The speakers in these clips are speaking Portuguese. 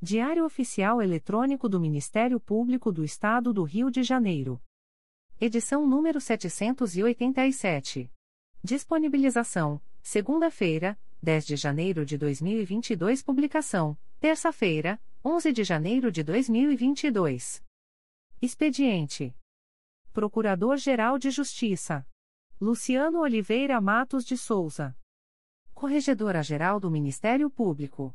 Diário Oficial Eletrônico do Ministério Público do Estado do Rio de Janeiro. Edição número 787. Disponibilização: segunda-feira, 10 de janeiro de 2022. Publicação: terça-feira, 11 de janeiro de 2022. Expediente: Procurador-Geral de Justiça Luciano Oliveira Matos de Souza. Corregedora-Geral do Ministério Público.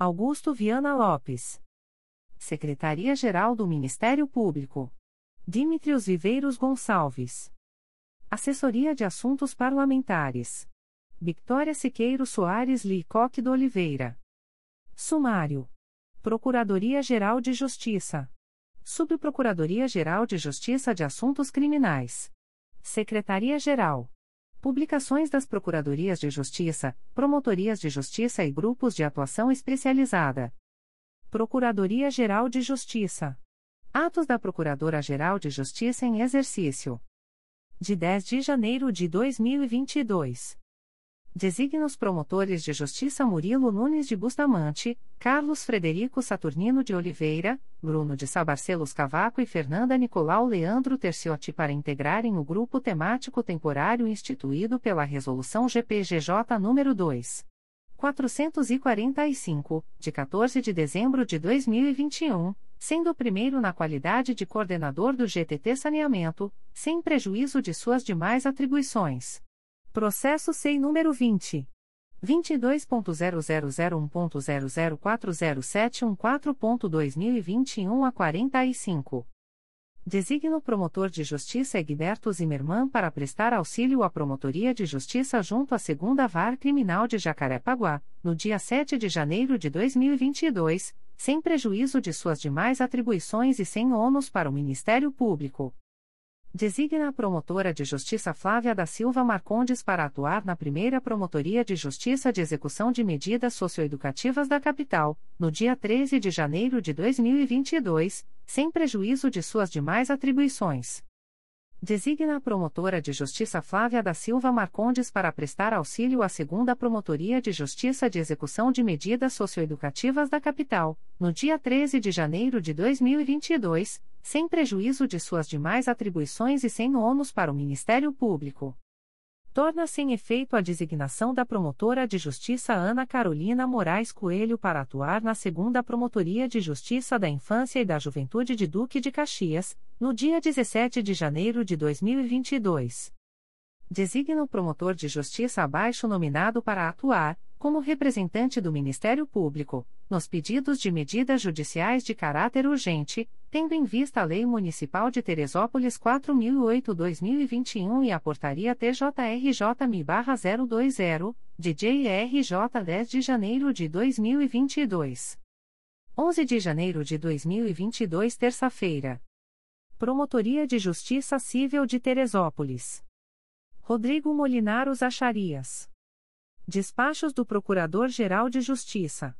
Augusto Viana Lopes. Secretaria-Geral do Ministério Público. Dimitrios Viveiros Gonçalves. Assessoria de Assuntos Parlamentares. Victoria Siqueiro Soares Licoque do Oliveira. Sumário. Procuradoria-Geral de Justiça. Subprocuradoria-Geral de Justiça de Assuntos Criminais. Secretaria-Geral. Publicações das Procuradorias de Justiça, Promotorias de Justiça e Grupos de Atuação Especializada. Procuradoria-Geral de Justiça. Atos da Procuradora-Geral de Justiça em Exercício. De 10 de janeiro de 2022. Designa os promotores de justiça Murilo Nunes de Bustamante, Carlos Frederico Saturnino de Oliveira, Bruno de Sabarcelos Cavaco e Fernanda Nicolau Leandro Terciotti para integrarem o grupo temático temporário instituído pela Resolução GPGJ nº 2. 445, de 14 de dezembro de 2021, sendo o primeiro na qualidade de coordenador do GTT Saneamento, sem prejuízo de suas demais atribuições. Processo SEI número 20. 22.0001.0040714.2021 a 45. Designa o promotor de justiça Egberto Zimmermann para prestar auxílio à Promotoria de Justiça junto à Segunda VAR Criminal de Jacarepaguá, no dia 7 de janeiro de 2022, sem prejuízo de suas demais atribuições e sem ônus para o Ministério Público. Designa a promotora de justiça Flávia da Silva Marcondes para atuar na primeira Promotoria de Justiça de Execução de Medidas Socioeducativas da Capital, no dia 13 de janeiro de 2022, sem prejuízo de suas demais atribuições. Designa a promotora de justiça Flávia da Silva Marcondes para prestar auxílio à segunda Promotoria de Justiça de Execução de Medidas Socioeducativas da Capital, no dia 13 de janeiro de 2022, sem prejuízo de suas demais atribuições e sem ônus para o Ministério Público torna sem -se efeito a designação da promotora de justiça Ana Carolina Moraes Coelho para atuar na segunda Promotoria de Justiça da Infância e da Juventude de Duque de Caxias, no dia 17 de janeiro de 2022. Designa o promotor de justiça abaixo nominado para atuar, como representante do Ministério Público, nos pedidos de medidas judiciais de caráter urgente, tendo em vista a Lei Municipal de Teresópolis 4008-2021 e a Portaria TJRJ-MI-020, de JRJ 10 de janeiro de 2022. 11 de janeiro de 2022, terça-feira. Promotoria de Justiça Civil de Teresópolis. Rodrigo Molinaros Acharias. Despachos do Procurador-Geral de Justiça.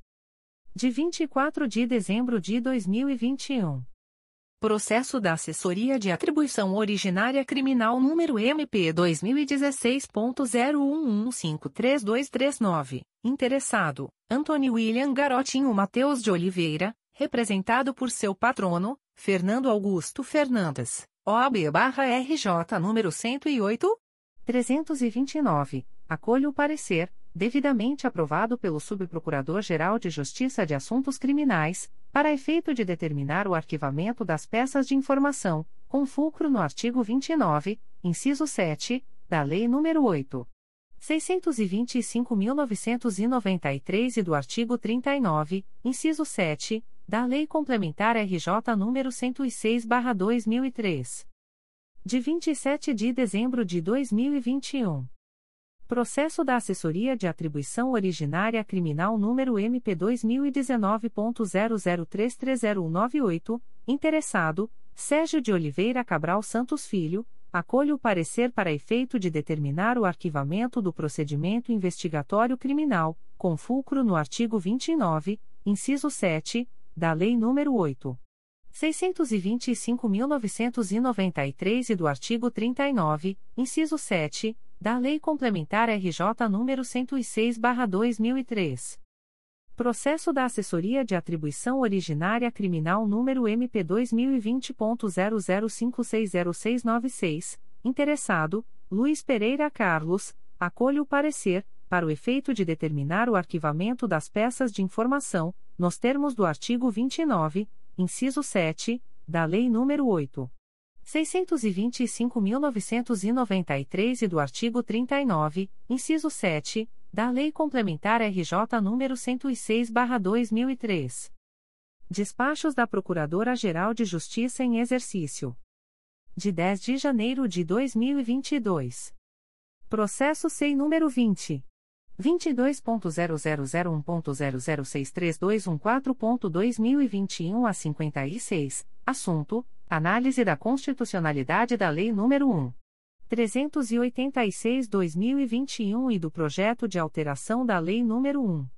De 24 de dezembro de 2021. Processo da Assessoria de Atribuição Originária Criminal número MP 2016.01153239. Interessado: Antônio William Garotinho Mateus de Oliveira, representado por seu patrono, Fernando Augusto Fernandes, OAB-RJ número 108. 329. Acolho o parecer, devidamente aprovado pelo Subprocurador-Geral de Justiça de Assuntos Criminais, para efeito de determinar o arquivamento das peças de informação, com fulcro no artigo 29, inciso 7, da Lei nº 8. 625.993 e do artigo 39, inciso 7, da Lei Complementar RJ nº 106/2003. De 27 de dezembro de 2021. Processo da Assessoria de Atribuição Originária Criminal número MP 2019.00330198, interessado, Sérgio de Oliveira Cabral Santos Filho, acolho o parecer para efeito de determinar o arquivamento do procedimento investigatório criminal, com fulcro no artigo 29, inciso 7, da Lei nº 8. 625.993 e do artigo 39, inciso 7, da Lei Complementar RJ nº 106/2003. Processo da Assessoria de Atribuição Originária Criminal número MP 2020.00560696, interessado, Luiz Pereira Carlos, acolho o parecer, para o efeito de determinar o arquivamento das peças de informação, nos termos do artigo 29, inciso 7, da Lei nº 8. 625.993 e do artigo 39, inciso 7, da Lei Complementar RJ nº 106/2003. Despachos da Procuradora-Geral de Justiça em exercício. De 10 de janeiro de 2022. Processo SEI número 20 22.0001.0063214.2021 a 56, assunto Análise da constitucionalidade da Lei nº 1. 386-2021 e do projeto de alteração da Lei nº 1.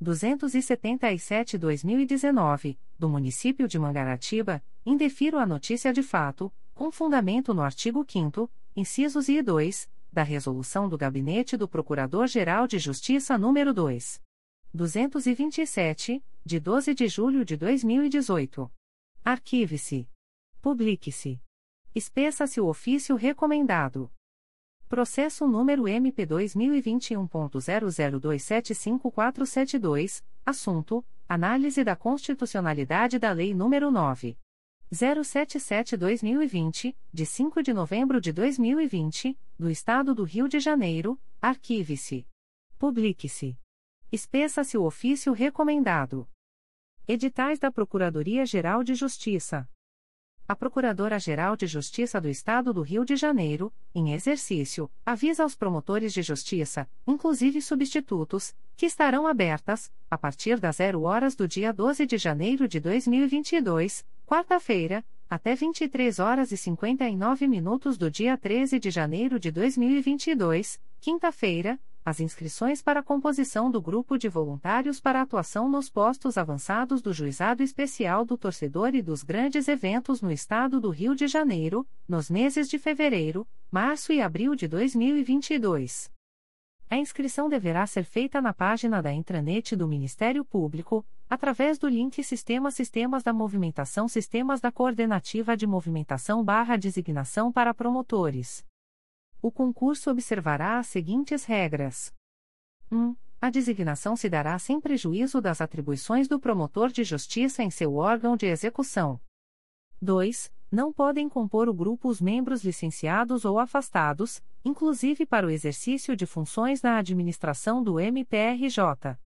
277-2019, do município de Mangaratiba, indefiro a notícia de fato, com fundamento no artigo 5 incisos I e 2, da Resolução do Gabinete do Procurador-Geral de Justiça nº 2. 227, de 12 de julho de 2018. Arquive-se. Publique-se. Espeça-se o ofício recomendado. Processo número MP2021.00275472, assunto: Análise da constitucionalidade da Lei nº 9. 077-2020, de 5 de novembro de 2020, do Estado do Rio de Janeiro, arquive-se. Publique-se. Espeça-se o ofício recomendado. Editais da Procuradoria-Geral de Justiça a Procuradora-Geral de Justiça do Estado do Rio de Janeiro, em exercício, avisa aos promotores de justiça, inclusive substitutos, que estarão abertas, a partir das 0 horas do dia 12 de janeiro de 2022, quarta-feira, até 23 horas e 59 minutos do dia 13 de janeiro de 2022, quinta-feira, as inscrições para a composição do grupo de voluntários para atuação nos postos avançados do Juizado Especial do Torcedor e dos grandes eventos no Estado do Rio de Janeiro, nos meses de fevereiro, março e abril de 2022. A inscrição deverá ser feita na página da intranet do Ministério Público, através do link Sistema Sistemas da Movimentação Sistemas da Coordenativa de Movimentação barra Designação para Promotores. O concurso observará as seguintes regras: 1. A designação se dará sem prejuízo das atribuições do promotor de justiça em seu órgão de execução. 2. Não podem compor o grupo os membros licenciados ou afastados, inclusive para o exercício de funções na administração do MPRJ.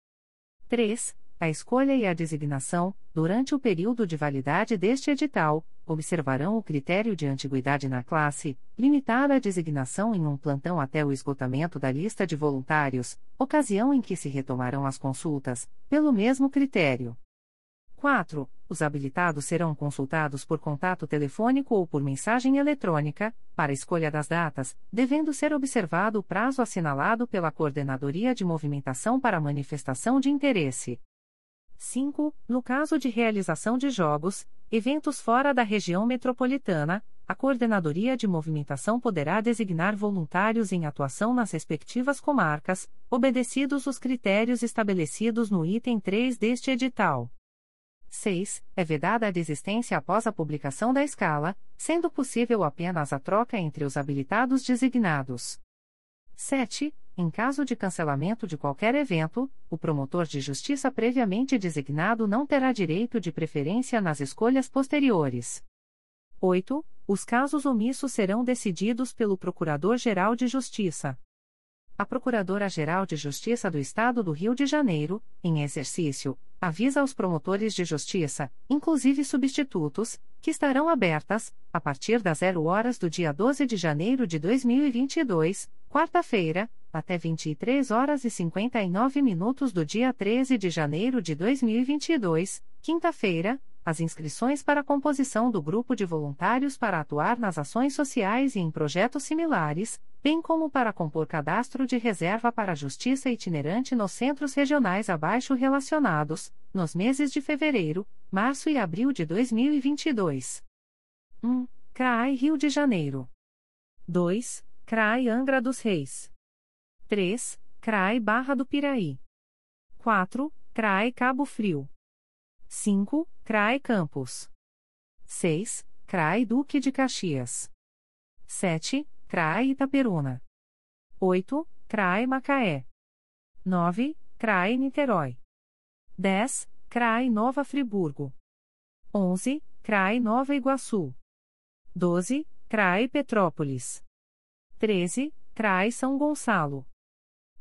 3 a escolha e a designação, durante o período de validade deste edital, observarão o critério de antiguidade na classe, limitada a designação em um plantão até o esgotamento da lista de voluntários, ocasião em que se retomarão as consultas, pelo mesmo critério. 4. Os habilitados serão consultados por contato telefônico ou por mensagem eletrônica, para escolha das datas, devendo ser observado o prazo assinalado pela Coordenadoria de Movimentação para manifestação de interesse. 5. No caso de realização de jogos, Eventos fora da região metropolitana, a Coordenadoria de Movimentação poderá designar voluntários em atuação nas respectivas comarcas, obedecidos os critérios estabelecidos no item 3 deste edital. 6. É vedada a desistência após a publicação da escala, sendo possível apenas a troca entre os habilitados designados. 7. Em caso de cancelamento de qualquer evento, o promotor de justiça previamente designado não terá direito de preferência nas escolhas posteriores. 8. Os casos omissos serão decididos pelo Procurador-Geral de Justiça. A Procuradora-Geral de Justiça do Estado do Rio de Janeiro, em exercício, avisa aos promotores de justiça, inclusive substitutos, que estarão abertas, a partir das 0 horas do dia 12 de janeiro de 2022, quarta-feira, até 23 horas e 59 minutos do dia 13 de janeiro de 2022, quinta-feira, as inscrições para a composição do grupo de voluntários para atuar nas ações sociais e em projetos similares, bem como para compor cadastro de reserva para a justiça itinerante nos centros regionais abaixo relacionados, nos meses de fevereiro, março e abril de 2022. 1. CRAI Rio de Janeiro. 2. CRAI Angra dos Reis. 3. CRAI Barra do Piraí. 4. CRAI Cabo Frio. 5. CRAI Campos. 6. CRAI Duque de Caxias. 7. CRAI Itaperuna. 8. CRAI Macaé. 9. CRAI Niterói. 10. CRAI Nova Friburgo. 11. CRAI Nova Iguaçu. 12. CRAI Petrópolis. 13. CRAI São Gonçalo.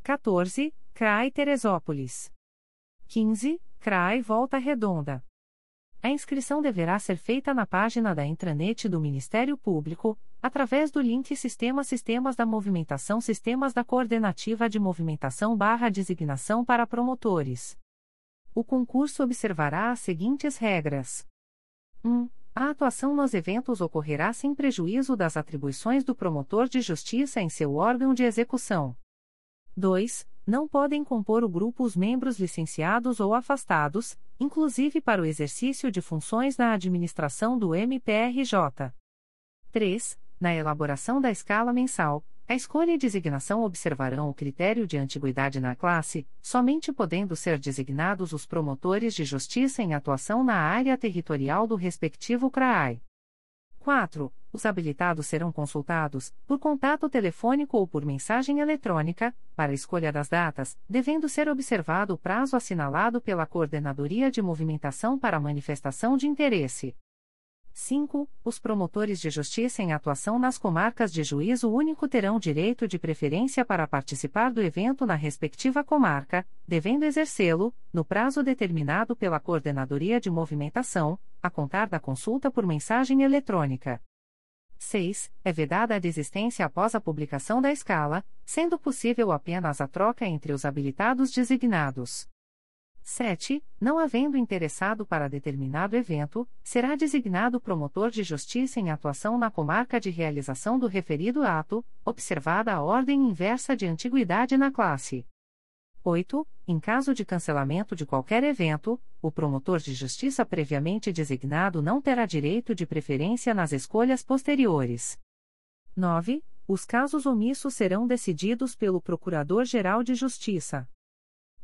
14. CRAI Teresópolis. 15. CRAI Volta Redonda. A inscrição deverá ser feita na página da intranet do Ministério Público, através do link Sistema Sistemas da Movimentação Sistemas da Coordenativa de Movimentação barra Designação para Promotores. O concurso observará as seguintes regras. 1. A atuação nos eventos ocorrerá sem prejuízo das atribuições do promotor de justiça em seu órgão de execução. 2 não podem compor o grupo os membros licenciados ou afastados, inclusive para o exercício de funções na administração do MPRJ. 3. Na elaboração da escala mensal, a escolha e designação observarão o critério de antiguidade na classe, somente podendo ser designados os promotores de justiça em atuação na área territorial do respectivo CRAI. 4. Os habilitados serão consultados, por contato telefônico ou por mensagem eletrônica, para escolha das datas, devendo ser observado o prazo assinalado pela Coordenadoria de Movimentação para manifestação de interesse. 5. Os promotores de justiça em atuação nas comarcas de juízo único terão direito de preferência para participar do evento na respectiva comarca, devendo exercê-lo, no prazo determinado pela Coordenadoria de Movimentação, a contar da consulta por mensagem eletrônica. 6. É vedada a desistência após a publicação da escala, sendo possível apenas a troca entre os habilitados designados. 7. Não havendo interessado para determinado evento, será designado promotor de justiça em atuação na comarca de realização do referido ato, observada a ordem inversa de antiguidade na classe. 8. Em caso de cancelamento de qualquer evento, o promotor de justiça previamente designado não terá direito de preferência nas escolhas posteriores. 9. Os casos omissos serão decididos pelo Procurador-Geral de Justiça.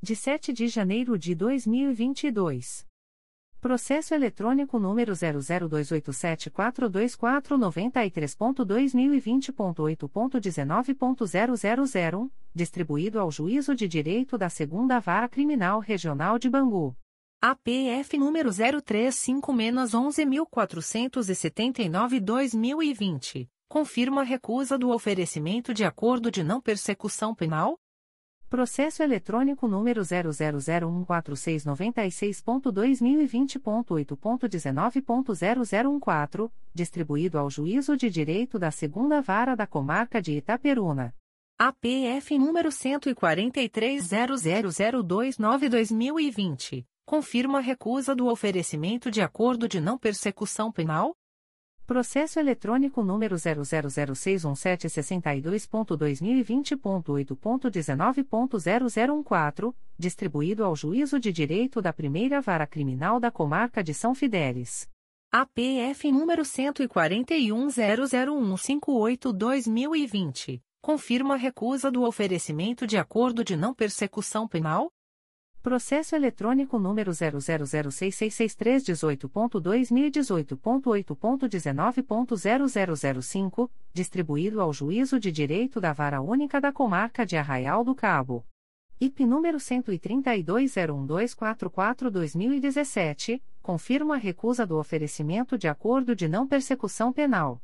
de 7 de janeiro de 2022. Processo eletrônico número 00287429493.2020.8.19.0001, distribuído ao Juízo de Direito da Segunda Vara Criminal Regional de Bangu. APF número 035-11479-2020, confirma a recusa do oferecimento de acordo de não persecução penal? Processo eletrônico número 0001496.2020.8.19.0014, distribuído ao Juízo de Direito da Segunda Vara da Comarca de Itaperuna. APF número 14300029-2020, confirma a recusa do oferecimento de acordo de não persecução penal? Processo eletrônico número 000617762.2020.8.19.0014, distribuído ao Juízo de Direito da Primeira Vara Criminal da Comarca de São Fidélis. APF número 14100158-2020, confirma a recusa do oferecimento de acordo de não persecução penal? Processo eletrônico número 000666318.2018.8.19.0005, distribuído ao Juízo de Direito da Vara Única da Comarca de Arraial do Cabo. IP número 13201244-2017, confirma a recusa do oferecimento de acordo de não persecução penal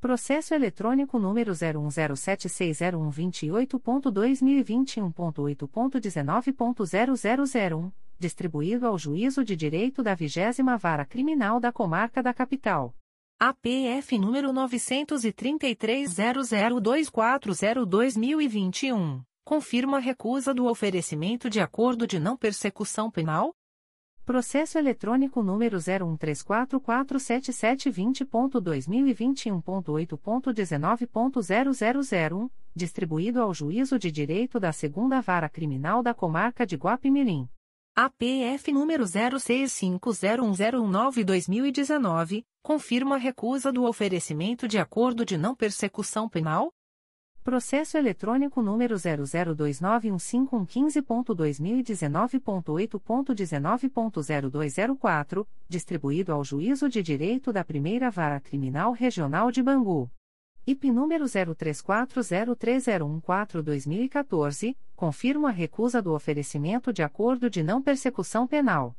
Processo eletrônico número 01076028.2021.8.19.0001, distribuído ao Juízo de Direito da 20 Vara Criminal da Comarca da Capital. APF número 933.00240-2021, confirma a recusa do oferecimento de acordo de não persecução penal? Processo eletrônico número 013447720.2021.8.19.0001, distribuído ao Juízo de Direito da Segunda Vara Criminal da Comarca de Guapimirim. APF número 06501019-2019, confirma a recusa do oferecimento de acordo de não persecução penal? Processo eletrônico número 002915115.2019.8.19.0204, distribuído ao Juízo de Direito da Primeira Vara Criminal Regional de Bangu. IP número 03403014-2014, confirma a recusa do oferecimento de acordo de não persecução penal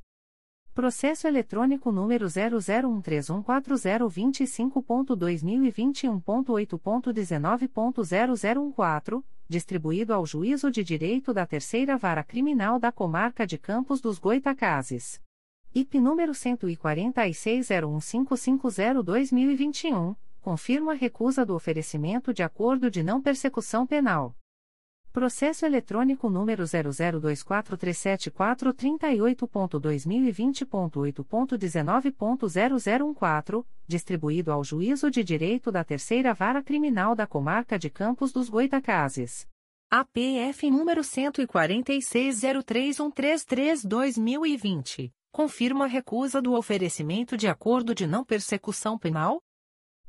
Processo eletrônico número 001314025.2021.8.19.0014, distribuído ao Juízo de Direito da Terceira Vara Criminal da Comarca de Campos dos Goitacazes. IP número 14501550-2021, confirma a recusa do oferecimento de acordo de não persecução penal Processo eletrônico número 002437438.2020.8.19.0014, distribuído ao Juízo de Direito da Terceira Vara Criminal da Comarca de Campos dos Goitacazes. APF número 14603133-2020, confirma a recusa do oferecimento de acordo de não persecução penal?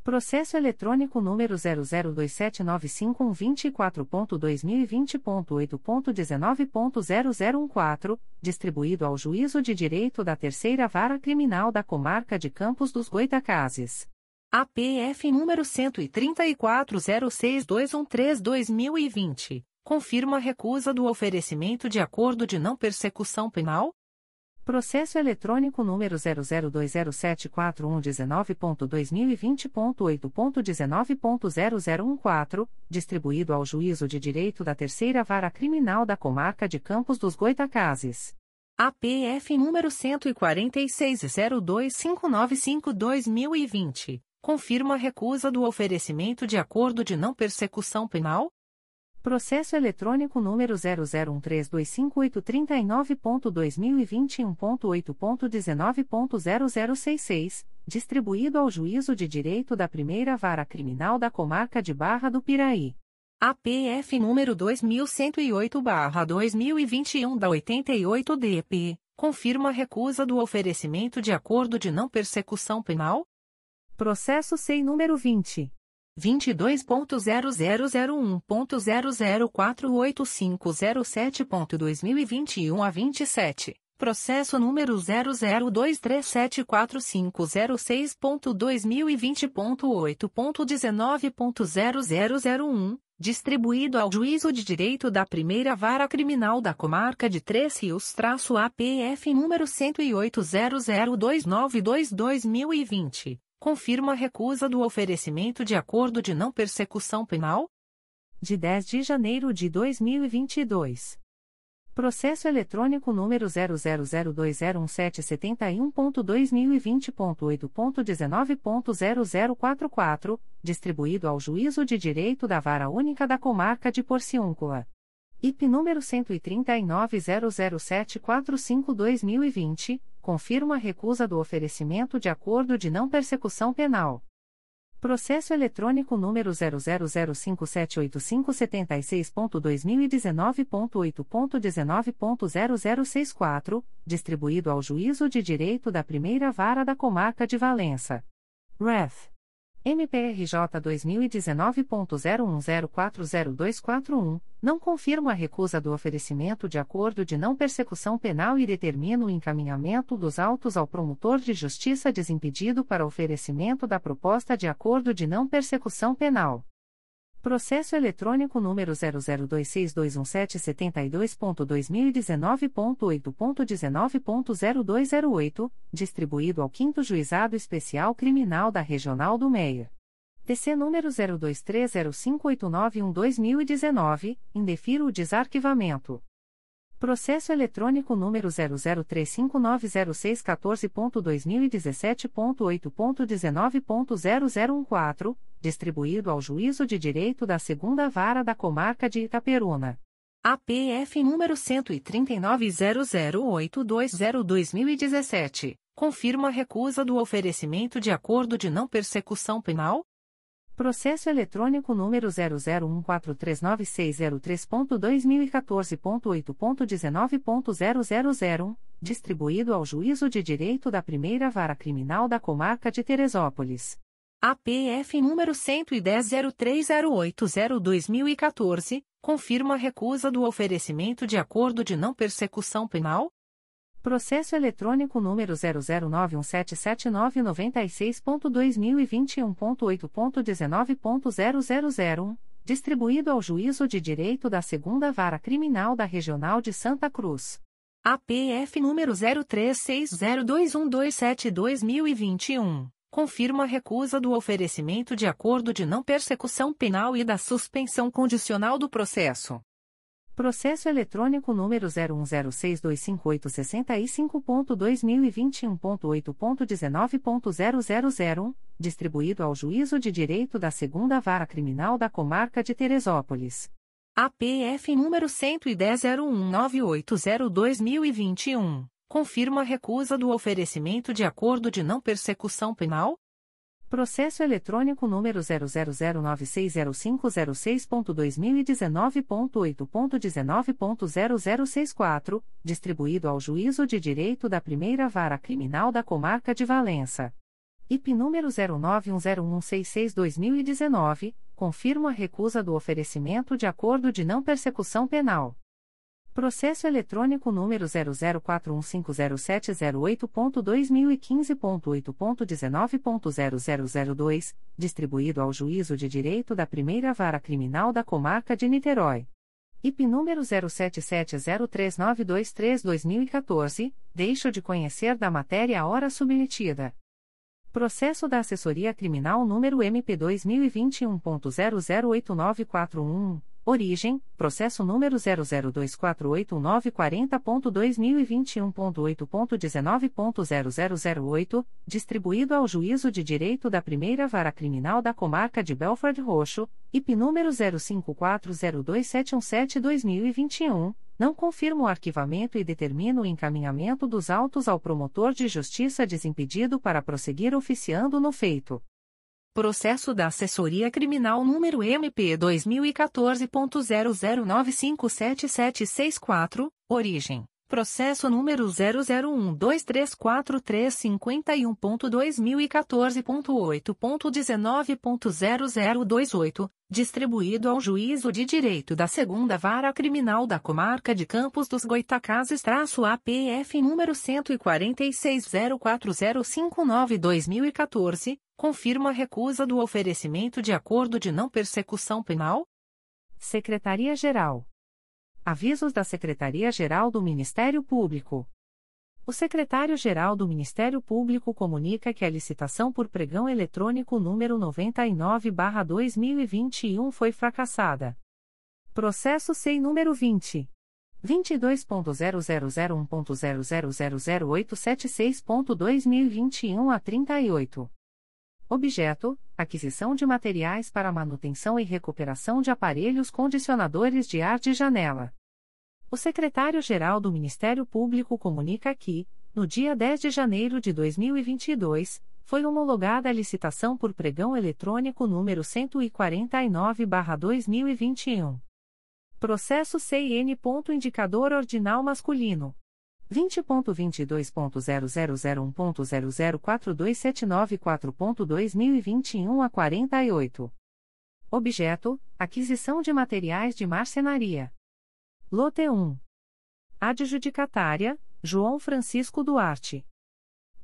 Processo eletrônico número 002795124.2020.8.19.0014, distribuído ao Juízo de Direito da Terceira Vara Criminal da Comarca de Campos dos Goitacazes. APF número 13406213-2020, confirma a recusa do oferecimento de acordo de não persecução penal? Processo eletrônico número 002074119.2020.8.19.0014, distribuído ao Juízo de Direito da Terceira Vara Criminal da Comarca de Campos dos Goitacazes. APF número 14602595-2020, confirma a recusa do oferecimento de acordo de não persecução penal? Processo eletrônico número 001325839.2021.8.19.0066, distribuído ao Juízo de Direito da Primeira Vara Criminal da Comarca de Barra do Piraí. APF número 2108-2021 da 88-DP, confirma a recusa do oferecimento de acordo de não persecução penal? Processo SEI número 20. 22.0001.0048507.2021 a 27, processo número 002374506.2020.8.19.0001, distribuído ao Juízo de Direito da Primeira Vara Criminal da Comarca de Três Rios-APF número 108.00292-2020 confirma a recusa do oferecimento de acordo de não persecução penal? de 10 de janeiro de 2022. Processo eletrônico número 000201771.2020.8.19.0044, distribuído ao Juízo de Direito da Vara Única da Comarca de Porciúncula. IP número 13900745-2020, confirma a recusa do oferecimento de acordo de não persecução penal. Processo eletrônico número 000578576.2019.8.19.0064, distribuído ao Juízo de Direito da Primeira Vara da Comarca de Valença. Ref. MPRJ 2019.01040241, não confirmo a recusa do oferecimento de acordo de não persecução penal e determino o encaminhamento dos autos ao promotor de justiça desimpedido para oferecimento da proposta de acordo de não persecução penal. Processo eletrônico número 002621772.2019.8.19.0208, distribuído ao 5 Juizado Especial Criminal da Regional do Meia. TC número 02305891-2019, indefiro o desarquivamento. Processo eletrônico número 003590614.2017.8.19.0014, distribuído ao Juízo de Direito da Segunda Vara da Comarca de Itaperuna. APF número 13900820-2017, confirma a recusa do oferecimento de acordo de não persecução penal? Processo eletrônico número 001439603.2014.8.19.0001, distribuído ao Juízo de Direito da Primeira Vara Criminal da Comarca de Teresópolis. APF número 11003080-2014, confirma a recusa do oferecimento de acordo de não persecução penal? Processo eletrônico número 009177996.2021.8.19.0001, distribuído ao Juízo de Direito da Segunda Vara Criminal da Regional de Santa Cruz. APF número 03602127-2021, confirma a recusa do oferecimento de acordo de não persecução penal e da suspensão condicional do processo. Processo eletrônico número 0106256865.2021.8.19.0001, distribuído ao Juízo de Direito da Segunda Vara Criminal da Comarca de Teresópolis. APF número 11001802-2021, confirma a recusa do oferecimento de acordo de não persecução penal? Processo eletrônico número 000960506.2019.8.19.0064, distribuído ao Juízo de Direito da Primeira Vara Criminal da Comarca de Valença. IP número 09101662-2019, confirma a recusa do oferecimento de acordo de não persecução penal. Processo eletrônico número 004150708.2015.8.19.0002, distribuído ao Juízo de Direito da Primeira Vara Criminal da Comarca de Niterói. IP número 07703923-2014, deixo de conhecer da matéria a hora submetida. Processo da Assessoria Criminal número MP2021.008941. Origem: processo número 0024894.2021.8.19.0008, distribuído ao Juízo de Direito da Primeira Vara Criminal da Comarca de Belford Roxo, IP número 05402717-2021, não confirma o arquivamento e determina o encaminhamento dos autos ao promotor de justiça desimpedido para prosseguir oficiando no feito. Processo da Assessoria Criminal número MP 2014.00957764, origem. Processo número 001234351.2014.8.19.0028, distribuído ao Juízo de Direito da Segunda Vara Criminal da Comarca de Campos dos Goitacazes-APF número 14604059-2014 confirma a recusa do oferecimento de acordo de não persecução penal? Secretaria-Geral. Avisos da Secretaria-Geral do Ministério Público. O secretário-geral do Ministério Público comunica que a licitação por pregão eletrônico número 99/2021 foi fracassada. Processo SEI número 20. 22.0001.0000876.2021 a 38. Objeto: aquisição de materiais para manutenção e recuperação de aparelhos condicionadores de ar de janela. O secretário-geral do Ministério Público comunica que, no dia 10 de janeiro de 2022, foi homologada a licitação por pregão eletrônico número 149/2021. Processo CIN. Indicador ordinal masculino. 20.22.0001.0042794.2021 a 48. Objeto: aquisição de materiais de marcenaria. Lote 1. Adjudicatária: João Francisco Duarte.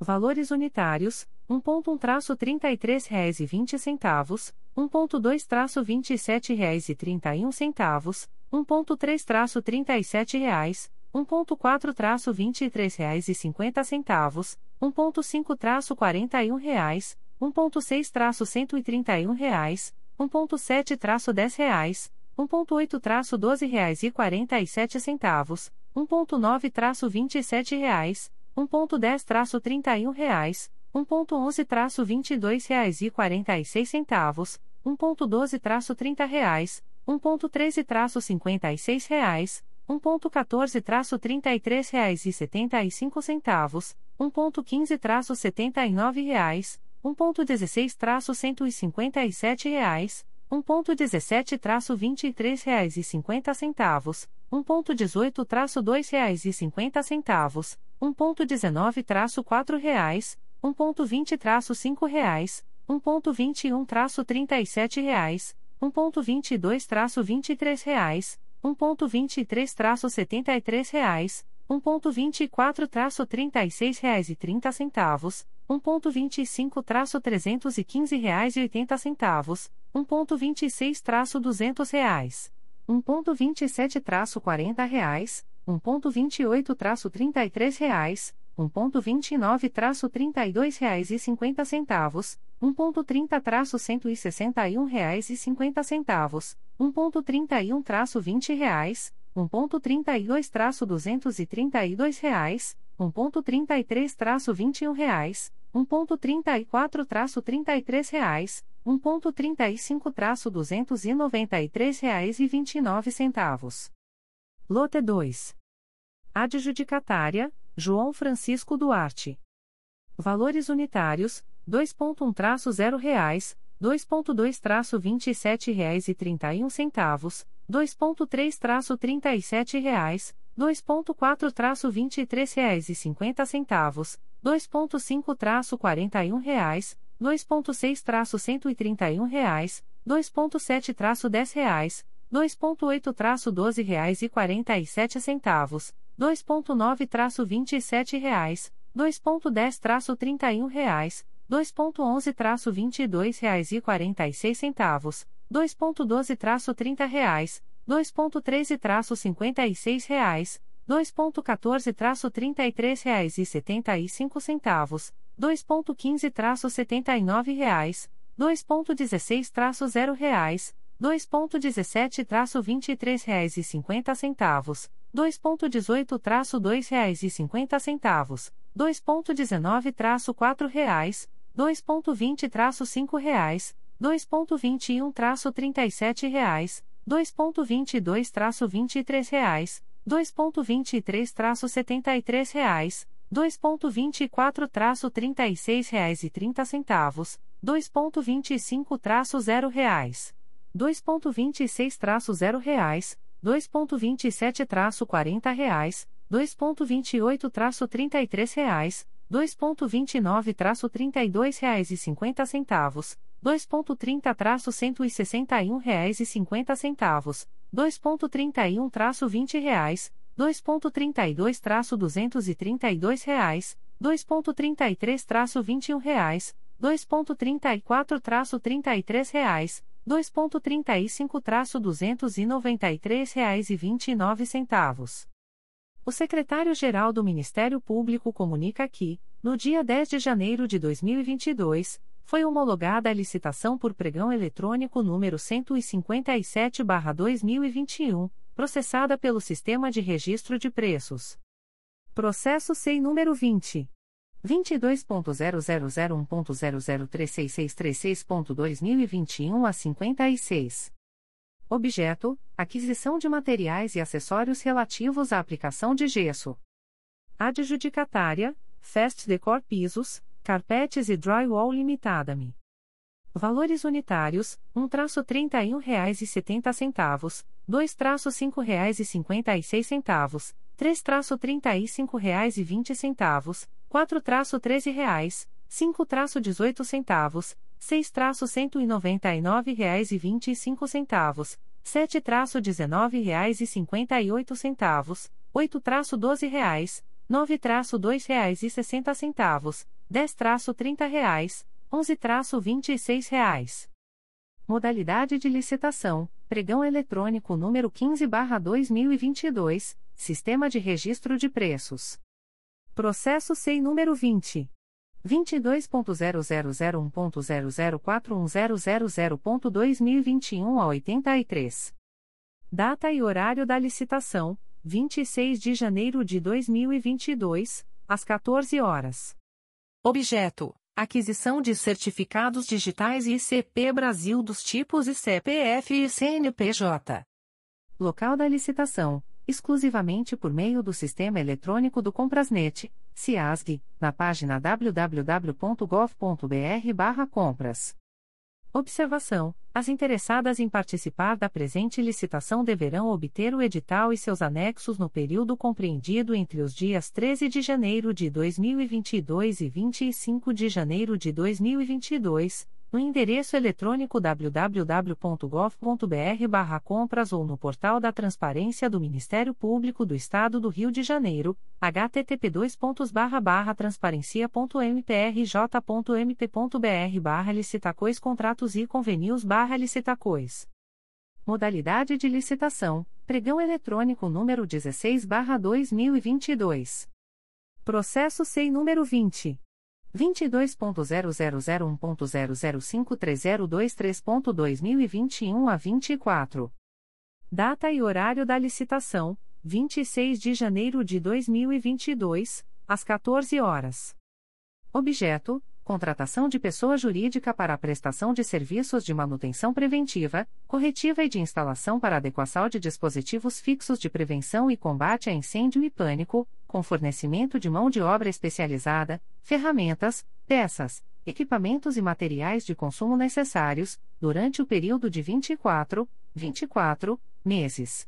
Valores unitários: 1.1-33,20, 1.2-27,31 1.3-37 reais, 1.4-23 reais e 50 centavos, 1.5-41 reais, 1.6-131 reais, 1.7-10 reais, 1.8-12 reais e 47 centavos, 1.9-27 reais, 1.10-31 reais, 1.11-22 reais e 46 centavos, 1.12-30 reais, 1.13-56 reais, 1.14-33 reais e 75 centavos, 1.15-79 reais, 1.16-157 reais, 1.17-23 reais e 50 centavos, 1.18-2 reais e 50 centavos, 1.19-4 reais, 1.20-5 reais, 1.21-37 reais, 1.22-23 reais, 1.23-73 reais, 1.24-36 reais e 30 centavos, 1.25-315 reais e 80 centavos, 1.26-200 reais, 1.27-40 reais, 1.28-33 reais, 1.29-32 reais e 50 centavos, 1.30-161 reais e 50 centavos, 1.31-20 reais, 1.32-232 reais, 1.33-21 reais, 1.34-33 reais, 1.35-293 reais e 29 centavos. Lote 2. Adjudicatária, João Francisco Duarte. Valores unitários, 2.1-0 reais, 2.2-27 reais e 31 centavos, 2.3-37 reais, 2.4-23 reais e 50 centavos, 2.5-41 reais, 2.6-131 reais, 2.7-10 reais, 2.8-12 reais e 47 centavos, 2.9-27 reais, 2.10-31 reais, 2.11-22 reais e 46 centavos, 2.12-30 reais, 2.13-56 reais, 2.14-33 reais e 75 centavos, 2.15-79 reais, 2.16-0 reais, 2.17-23 reais e 50 centavos, 2.18-2 reais e 50 centavos, 2.19-4 reais, 2.20-5 reais, 2.21-37 reais, 2.22-23 reais, 2.23-73 reais, 2.24-36 reais e 30 centavos, 2.25-0 reais, 2.26-0 reais, 2.27-40 reais, 2.28-33 reais, 2.29-32 reais e 50 centavos, 2.30-161 reais e 50 centavos, 2.31-20 reais, 2.32-232 reais, 2.33-21 reais, 2.34-33 reais, 2.35-293 reais e 29 centavos. O secretário-geral do Ministério Público comunica que, no dia 10 de janeiro de 2022, Foi homologada a licitação por pregão eletrônico número 157-2021, processada pelo Sistema de Registro de Preços. Processo SEI número 20. 22.0001.0036636.2021 a 56. Objeto: aquisição de materiais e acessórios relativos à aplicação de gesso. Adjudicatária: Fest Decor Pisos, Carpetes e Drywall Limitada-me. Valores unitários: 1-31,70 R$ 2-5,56 3-35,20 4-13 5-18 6-199,25 7-19,58 8-12 9-2,60 10-30 11-26 Modalidade de licitação: Pregão eletrônico número 15/2022, Sistema de Registro de Preços. Processo SEI número 20 22.0001.0041000.2021 a 83. Data e horário da licitação: 26 de janeiro de 2022, às 14 horas. Objeto: aquisição de certificados digitais ICP Brasil dos tipos ICPF e CNPJ. Local da licitação: exclusivamente por meio do Sistema Eletrônico do Comprasnet, CIASG, na página www.gov.br/compras. Observação: As interessadas em participar da presente licitação deverão obter o edital e seus anexos no período compreendido entre os dias 13 de janeiro de 2022 e 25 de janeiro de 2022 no endereço eletrônico www.gov.br/compras ou no portal da Transparência do Ministério Público do Estado do Rio de Janeiro, http://transparencia.mprj.mp.br/licitacois contratos e convenios/licitacois. Modalidade de licitação: Pregão eletrônico número 16/2022. Processo SEI número 20 22.0001.0053023.2021 a 24. Data e horário da licitação: 26 de janeiro de 2022, às 14 horas. Objeto: contratação de pessoa jurídica para a prestação de serviços de manutenção preventiva, corretiva e de instalação para adequação de dispositivos fixos de prevenção e combate a incêndio e pânico, com fornecimento de mão de obra especializada, ferramentas, peças, equipamentos e materiais de consumo necessários, durante o período de 24, 24 meses.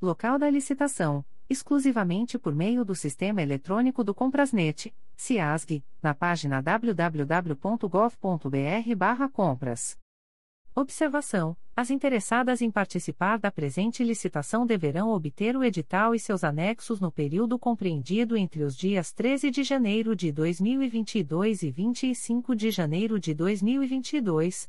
Local da licitação: exclusivamente por meio do sistema eletrônico do Comprasnet CIASG, na página www.gov.br/compras. Observação: As interessadas em participar da presente licitação deverão obter o edital e seus anexos no período compreendido entre os dias 13 de janeiro de 2022 e 25 de janeiro de 2022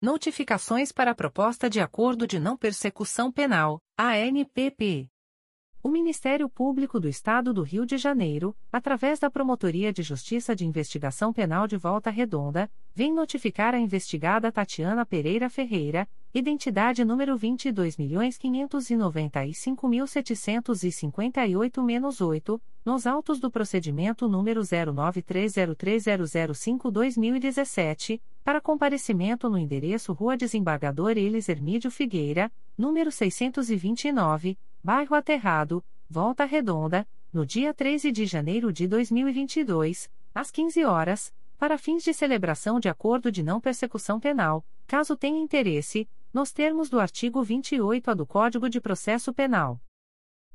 Notificações para a Proposta de Acordo de Não Persecução Penal, ANPP. O Ministério Público do Estado do Rio de Janeiro, através da Promotoria de Justiça de Investigação Penal de Volta Redonda, vem notificar a investigada Tatiana Pereira Ferreira, identidade número 22.595.758-8, nos autos do procedimento número 09303005-2017, para comparecimento no endereço Rua Desembargador Elis Hermídio Figueira, número 629, Bairro Aterrado, Volta Redonda, no dia 13 de janeiro de 2022, às 15 horas, para fins de celebração de acordo de não persecução penal, caso tenha interesse, nos termos do artigo 28-A do Código de Processo Penal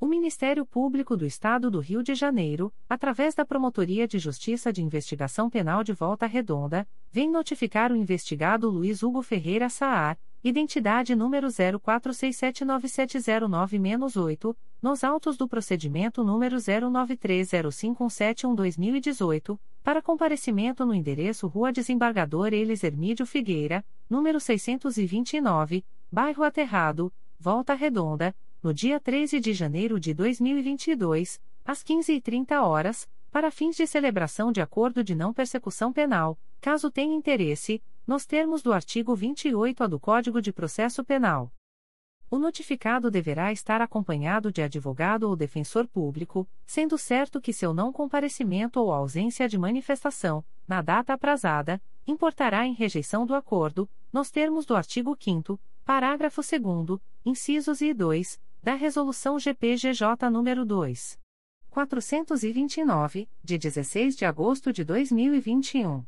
O Ministério Público do Estado do Rio de Janeiro, através da Promotoria de Justiça de Investigação Penal de Volta Redonda, vem notificar o investigado Luiz Hugo Ferreira Saar, identidade número 04679709-8, nos autos do procedimento número 09305171-2018, para comparecimento no endereço Rua Desembargador Elis Hermídio Figueira, número 629, Bairro Aterrado, Volta Redonda, no dia 13 de janeiro de 2022, às 15h30 horas, para fins de celebração de acordo de não persecução penal, caso tenha interesse, nos termos do artigo 28-A do Código de Processo Penal. O notificado deverá estar acompanhado de advogado ou defensor público, sendo certo que seu não comparecimento ou ausência de manifestação, na data aprazada, importará em rejeição do acordo, nos termos do artigo 5 parágrafo 2 incisos e 2, da Resolução GPGJ nº 2. 429, de 16 de agosto de 2021.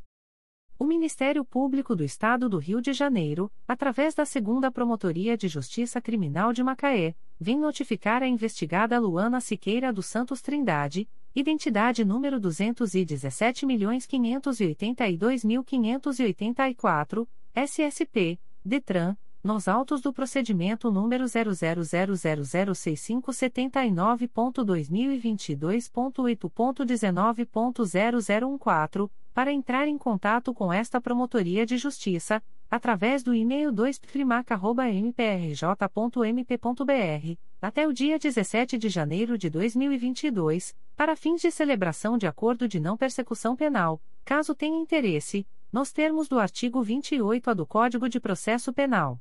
O Ministério Público do Estado do Rio de Janeiro, através da Segunda Promotoria de Justiça Criminal de Macaé, vem notificar a investigada Luana Siqueira dos Santos Trindade, identidade número 217.582.584, SSP, DETRAN, nos autos do procedimento número 000006579.2022.8.19.0014, para entrar em contato com esta Promotoria de Justiça, através do e-mail 2primac.mprj.mp.br, até o dia 17 de janeiro de 2022, para fins de celebração de acordo de não persecução penal, caso tenha interesse, nos termos do artigo 28-A do Código de Processo Penal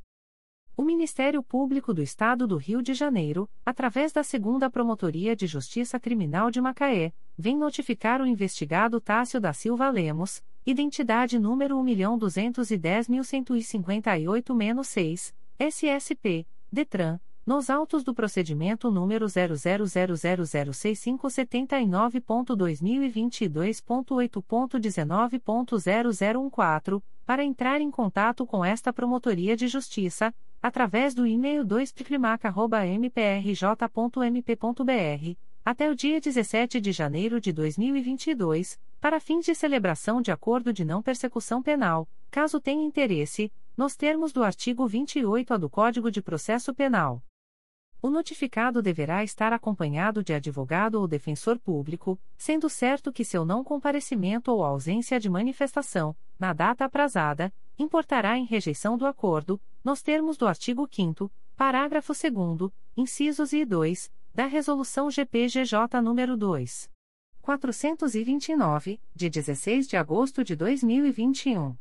O Ministério Público do Estado do Rio de Janeiro, através da Segunda Promotoria de Justiça Criminal de Macaé, vem notificar o investigado Tássio da Silva Lemos, identidade número 1.210.158-6, SSP, DETRAN, nos autos do procedimento número 000006579.2022.8.19.0014, para entrar em contato com esta Promotoria de Justiça, através do e-mail 2primaca.mprj.mp.br, até o dia 17 de janeiro de 2022, para fins de celebração de acordo de não persecução penal, caso tenha interesse, nos termos do artigo 28-A do Código de Processo Penal. O notificado deverá estar acompanhado de advogado ou defensor público, sendo certo que seu não comparecimento ou ausência de manifestação, na data aprazada, importará em rejeição do acordo, nos termos do artigo 5 parágrafo 2 incisos e 2, da Resolução GPGJ nº 2. 429, de 16 de agosto de 2021.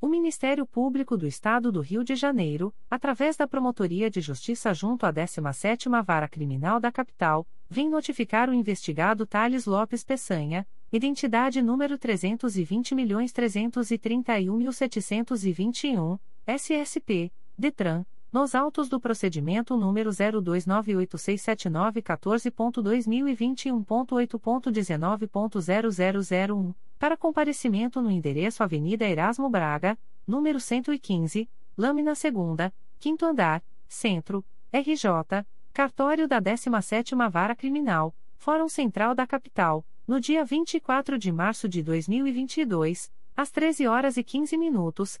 O Ministério Público do Estado do Rio de Janeiro, através da Promotoria de Justiça junto à 17ª Vara Criminal da Capital, vem notificar o investigado Thales Lopes Peçanha, identidade número 320.331.721, SSP, DETRAN, nos autos do procedimento número 029867914.2021.8.19.0001, para comparecimento no endereço Avenida Erasmo Braga, número 115, lâmina 2 quinto andar, Centro, RJ, cartório da 17ª Vara Criminal, Fórum Central da Capital, no dia 24 de março de 2022, às 13 horas e 15 minutos,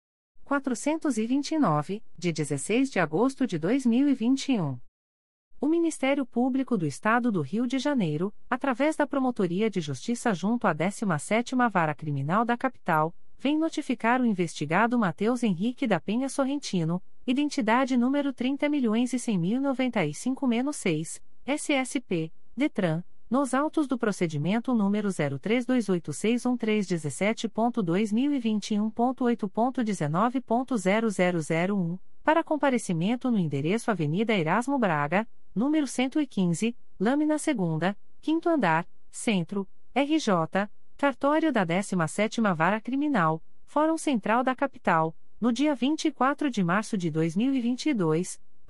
429, de 16 de agosto de 2021. O Ministério Público do Estado do Rio de Janeiro, através da Promotoria de Justiça junto à 17ª Vara Criminal da Capital, vem notificar o investigado Matheus Henrique da Penha Sorrentino, identidade número 30.100.095-6, SSP, DETRAN, nos autos do procedimento número 0328611317.2021.8.19.0001, para comparecimento no endereço Avenida Erasmo Braga, número 115, lâmina 2 quinto andar, Centro, RJ, Cartório da 17ª Vara Criminal, Fórum Central da Capital, no dia 24 de março de 2022,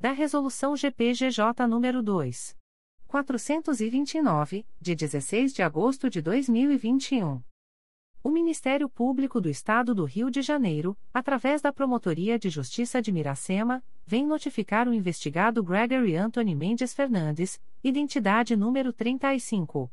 da Resolução GPGJ nº 2. 429, de 16 de agosto de 2021. O Ministério Público do Estado do Rio de Janeiro, através da Promotoria de Justiça de Miracema, vem notificar o investigado Gregory Anthony Mendes Fernandes, identidade número 35.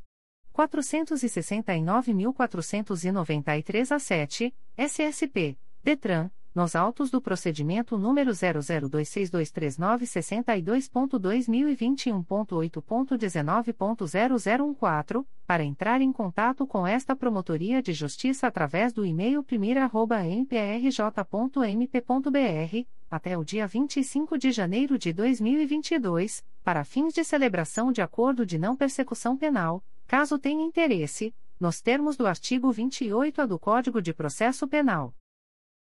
469.493 a 7, SSP, DETRAN, nos autos do procedimento número 002623962.2021.8.19.0014, para entrar em contato com esta Promotoria de Justiça através do e-mail primeira.mprj.mp.br, até o dia 25 de janeiro de 2022, para fins de celebração de acordo de não persecução penal, caso tenha interesse, nos termos do artigo 28A do Código de Processo Penal.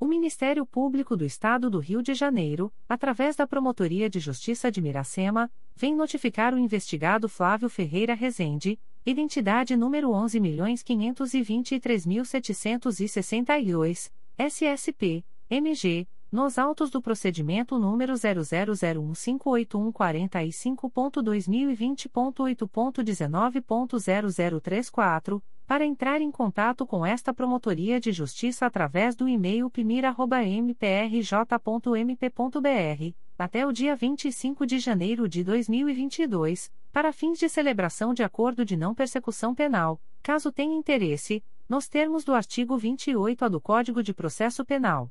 O Ministério Público do Estado do Rio de Janeiro, através da Promotoria de Justiça de Miracema, vem notificar o investigado Flávio Ferreira Rezende, identidade número 11.523.762, SSP, MG, nos autos do procedimento número 000158145.2020.8.19.0034, para entrar em contato com esta Promotoria de Justiça através do e-mail primir@mprj.mp.br, até o dia 25 de janeiro de 2022, para fins de celebração de acordo de não persecução penal, caso tenha interesse, nos termos do artigo 28A do Código de Processo Penal.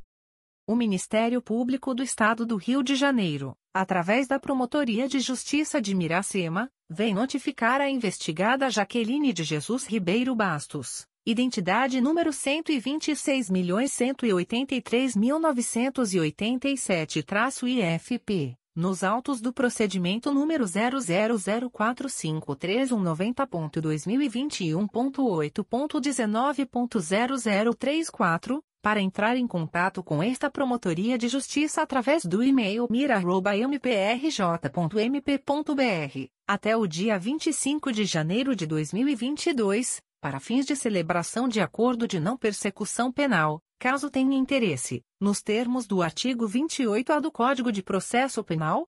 O Ministério Público do Estado do Rio de Janeiro, através da Promotoria de Justiça de Miracema, vem notificar a investigada Jaqueline de Jesus Ribeiro Bastos Identidade número 126.183.987-IFP, nos autos do procedimento número 000453190.2021.8.19.0034, para entrar em contato com esta Promotoria de Justiça através do e-mail mira.mprj.mp.br, até o dia 25 de janeiro de 2022 para fins de celebração de acordo de não persecução penal, caso tenha interesse, nos termos do artigo 28-A do Código de Processo Penal.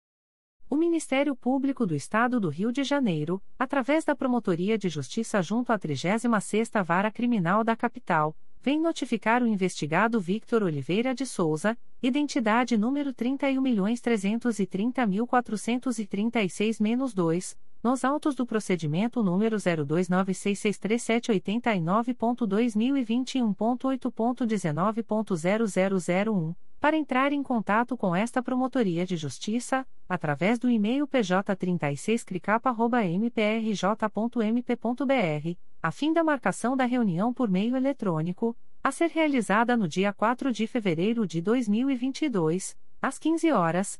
O Ministério Público do Estado do Rio de Janeiro, através da Promotoria de Justiça junto à 36ª Vara Criminal da Capital, vem notificar o investigado Victor Oliveira de Souza, identidade número 31.330.436-2, nos autos do procedimento número 02963789.2021.8.19.0001, para entrar em contato com esta Promotoria de Justiça, através do e-mail pj36cricapa.mprj.mp.br, a fim da marcação da reunião por meio eletrônico, a ser realizada no dia 4 de fevereiro de 2022, às 15 horas,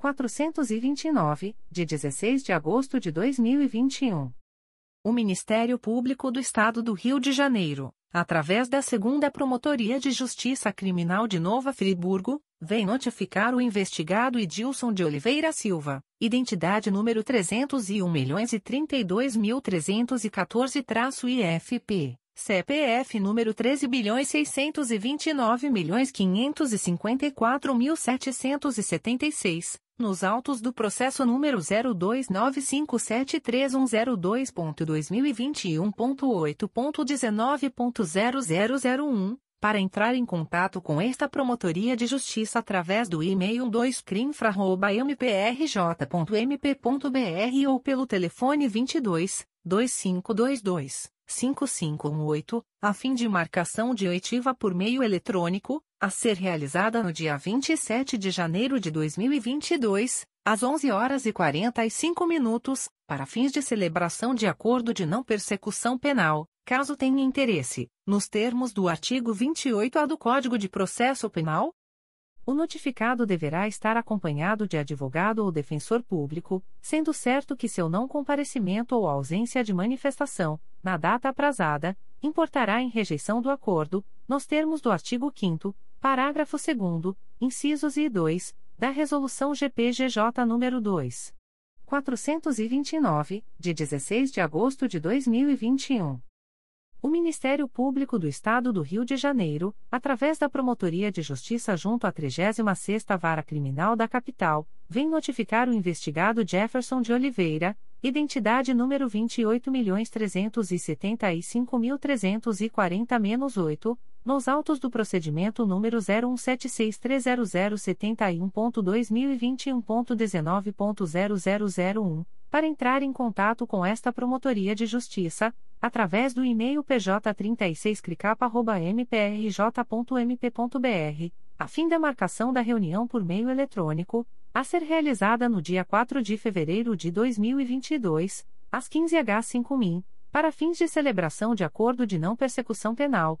429, de 16 de agosto de 2021. O Ministério Público do Estado do Rio de Janeiro, através da Segunda Promotoria de Justiça Criminal de Nova Friburgo, vem notificar o investigado Edilson de Oliveira Silva, identidade número 301.032.314-IFP CPF número 13.629.554.776, nos autos do processo número 029573002.2021.8.19.0001, para entrar em contato com esta Promotoria de Justiça através do e-mail 2crinfra.mprj.mp.br ou pelo telefone 22 2522 5518, a fim de marcação de oitiva por meio eletrônico, a ser realizada no dia 27 de janeiro de 2022, às 11 horas e 45 minutos, para fins de celebração de acordo de não persecução penal, caso tenha interesse, nos termos do artigo 28-A do Código de Processo Penal, o notificado deverá estar acompanhado de advogado ou defensor público, sendo certo que seu não comparecimento ou ausência de manifestação, na data aprazada, importará em rejeição do acordo, nos termos do artigo 5 parágrafo 2 incisos e 2, da Resolução GPGJ nº 2. 429, de 16 de agosto de 2021. O Ministério Público do Estado do Rio de Janeiro, através da Promotoria de Justiça junto à 36ª Vara Criminal da Capital, vem notificar o investigado Jefferson de Oliveira, identidade número 28.375.340-8, nos autos do procedimento número 01763071.2021.19.0001, para entrar em contato com esta Promotoria de Justiça, através do e-mail pj36cricapa.mprj.mp.br, a fim da marcação da reunião por meio eletrônico, a ser realizada no dia 4 de fevereiro de 2022, às 15h50min, para fins de celebração de acordo de não persecução penal,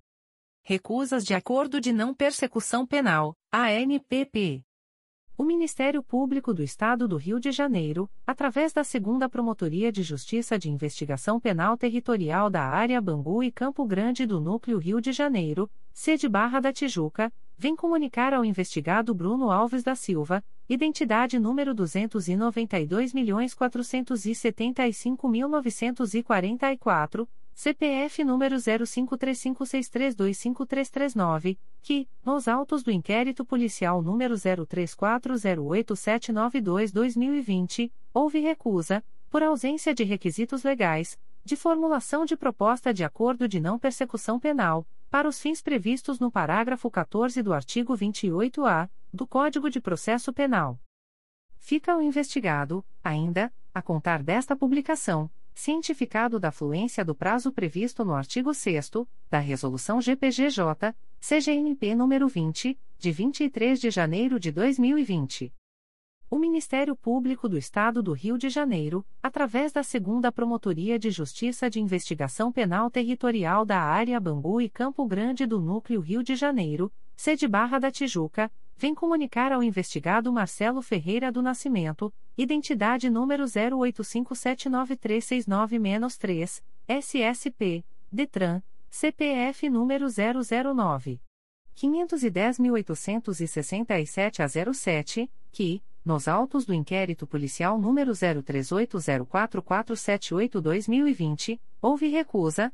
Recusas de Acordo de Não Persecução Penal, ANPP. O Ministério Público do Estado do Rio de Janeiro, através da Segunda Promotoria de Justiça de Investigação Penal Territorial da Área Bangu e Campo Grande do Núcleo Rio de Janeiro, sede Barra da Tijuca, vem comunicar ao investigado Bruno Alves da Silva, identidade número 292.475.944, CPF número 053563253339, que, nos autos do inquérito policial número 03408792-2020, houve recusa, por ausência de requisitos legais, de formulação de proposta de acordo de não persecução penal, para os fins previstos no parágrafo 14 do artigo 28-A do Código de Processo Penal. Fica o investigado, ainda, a contar desta publicação cientificado da fluência do prazo previsto no artigo 6 da Resolução GPGJ, CGNP nº 20, de 23 de janeiro de 2020. O Ministério Público do Estado do Rio de Janeiro, através da Segunda Promotoria de Justiça de Investigação Penal Territorial da Área Bangu e Campo Grande do Núcleo Rio de Janeiro, sede Barra da Tijuca, vem comunicar ao investigado Marcelo Ferreira do Nascimento, identidade número 08579369-3, SSP, DETRAN, CPF número 009. 510.867 a 07, que, nos autos do inquérito policial número 03804478-2020, houve recusa,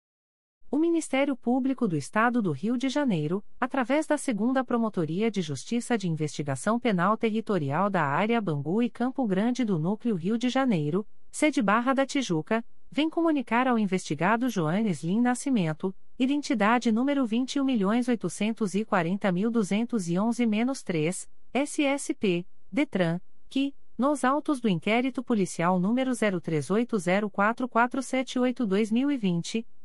O Ministério Público do Estado do Rio de Janeiro, através da Segunda Promotoria de Justiça de Investigação Penal Territorial da Área Bangu e Campo Grande do Núcleo Rio de Janeiro, sede Barra da Tijuca, vem comunicar ao investigado Joanes Lin Nascimento, identidade número 21.840.211-3, SSP, DETRAN, que, nos autos do inquérito policial número 03804478-2020,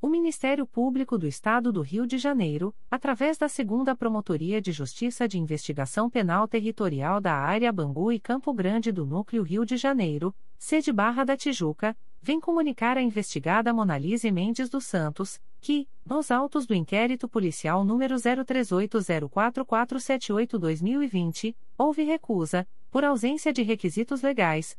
O Ministério Público do Estado do Rio de Janeiro, através da Segunda Promotoria de Justiça de Investigação Penal Territorial da Área Bangu e Campo Grande do Núcleo Rio de Janeiro, sede Barra da Tijuca, vem comunicar a investigada Monalise Mendes dos Santos, que, nos autos do inquérito policial número 03804478-2020, houve recusa, por ausência de requisitos legais,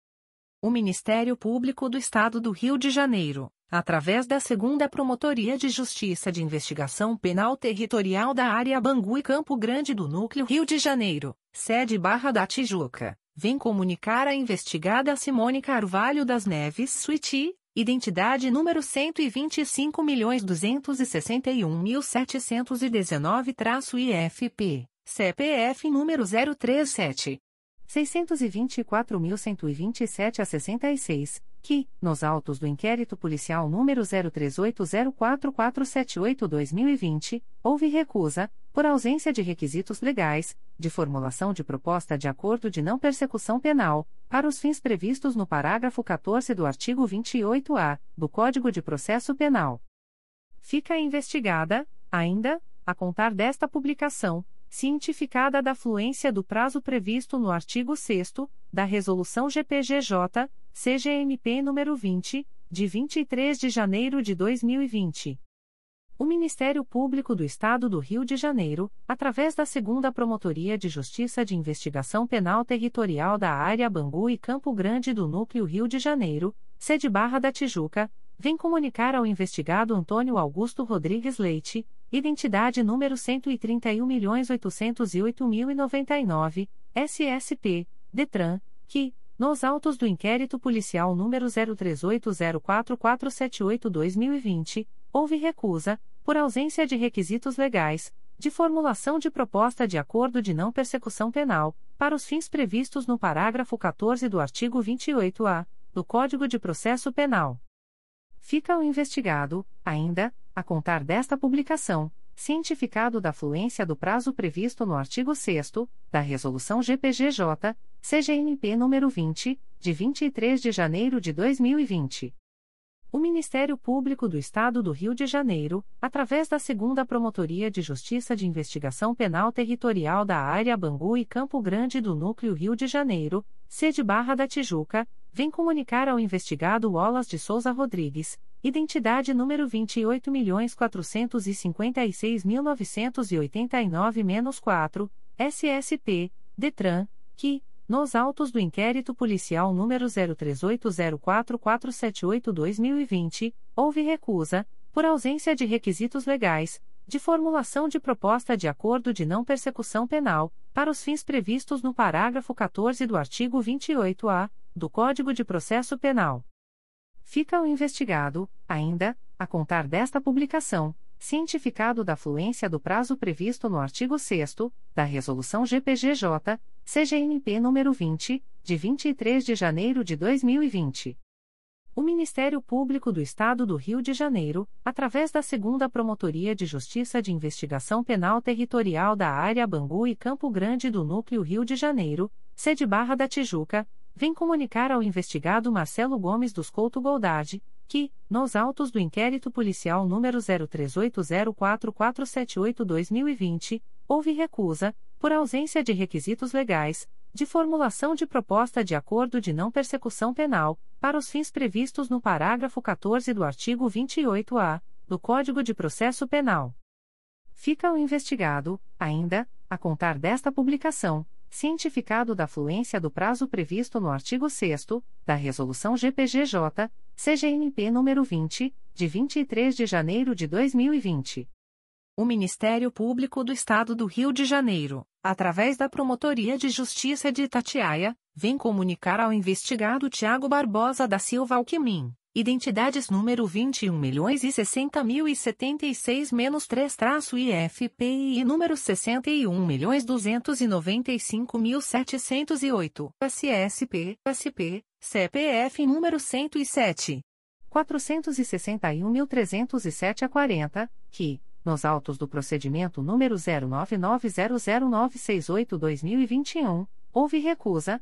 O Ministério Público do Estado do Rio de Janeiro através da Segunda Promotoria de Justiça de Investigação Penal Territorial da Área Bangu e Campo Grande do Núcleo Rio de Janeiro, sede Barra da Tijuca, vem comunicar a investigada Simone Carvalho das Neves Suiti, identidade número 125.261.719-IFP, CPF número 037. 624.127 a 66, que, nos autos do inquérito policial número 03804478-2020, houve recusa, por ausência de requisitos legais, de formulação de proposta de acordo de não persecução penal, para os fins previstos no parágrafo 14 do artigo 28-A do Código de Processo Penal. Fica investigada, ainda, a contar desta publicação cientificada da fluência do prazo previsto no artigo 6 da Resolução GPGJ, CGMP nº 20, de 23 de janeiro de 2020. O Ministério Público do Estado do Rio de Janeiro, através da Segunda Promotoria de Justiça de Investigação Penal Territorial da Área Bangu e Campo Grande do Núcleo Rio de Janeiro, sede Barra da Tijuca, vem comunicar ao investigado Antônio Augusto Rodrigues Leite, identidade número 131.808.099, SSP, DETRAN, que, nos autos do inquérito policial número 03804478-2020, houve recusa, por ausência de requisitos legais, de formulação de proposta de acordo de não persecução penal, para os fins previstos no parágrafo 14 do artigo 28-A do Código de Processo Penal. Fica o investigado, ainda, a contar desta publicação, cientificado da fluência do prazo previsto no artigo 6 da Resolução GPGJ, CGNP nº 20, de 23 de janeiro de 2020. O Ministério Público do Estado do Rio de Janeiro, através da Segunda Promotoria de Justiça de Investigação Penal Territorial da Área Bangu e Campo Grande do Núcleo Rio de Janeiro, sede Barra da Tijuca, vem comunicar ao investigado Wallace de Souza Rodrigues, identidade número 28.456.989-4, SSP, DETRAN, que, nos autos do inquérito policial número 03804478-2020, houve recusa, por ausência de requisitos legais, de formulação de proposta de acordo de não persecução penal, para os fins previstos no parágrafo 14 do artigo 28-A do Código de Processo Penal. Fica o investigado, ainda, a contar desta publicação, cientificado da fluência do prazo previsto no artigo 6 da Resolução GPGJ, CGNP nº 20, de 23 de janeiro de 2020. O Ministério Público do Estado do Rio de Janeiro, através da Segunda Promotoria de Justiça de Investigação Penal Territorial da Área Bangu e Campo Grande do Núcleo Rio de Janeiro, sede Barra da Tijuca, vem comunicar ao investigado Marcelo Gomes dos Couto Goldade, que, nos autos do inquérito policial número 03804478-2020, houve recusa, por ausência de requisitos legais, de formulação de proposta de acordo de não persecução penal, para os fins previstos no parágrafo 14 do artigo 28-A do Código de Processo Penal. Fica o investigado, ainda, a contar desta publicação, cientificado da fluência do prazo previsto no artigo 6 da Resolução GPGJ, CGNP nº 20, de 23 de janeiro de 2020. O Ministério Público do Estado do Rio de Janeiro, através da Promotoria de Justiça de Itatiaia, vem comunicar ao investigado Tiago Barbosa da Silva Alquimim Identidades número 21.060.076-3-IFP e número 61.295.708. SSP, SP, CPF número 107. 461.307 a 40, que, nos autos do procedimento número 09900968-2021, houve recusa,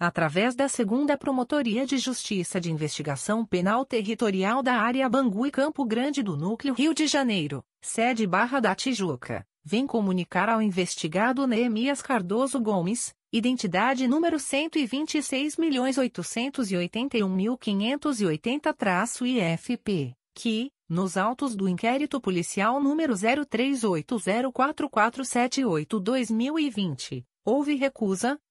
através da Segunda Promotoria de Justiça de Investigação Penal Territorial da Área Bangu e Campo Grande do Núcleo Rio de Janeiro, sede Barra da Tijuca, vem comunicar ao investigado Neemias Cardoso Gomes, identidade número 126.881.580-IFP, que, nos autos do inquérito policial número 03804478-2020, houve recusa,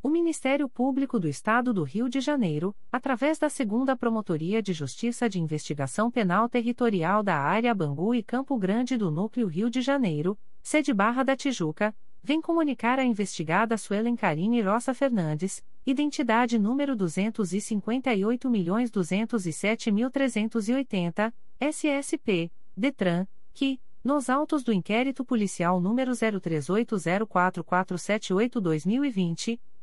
O Ministério Público do Estado do Rio de Janeiro, através da Segunda Promotoria de Justiça de Investigação Penal Territorial da Área Bangu e Campo Grande do Núcleo Rio de Janeiro, sede Barra da Tijuca, vem comunicar a investigada Suelen Carine Roça Fernandes, identidade número 258.207.380, SSP, DETRAN, que, nos autos do inquérito policial número 03804478-2020,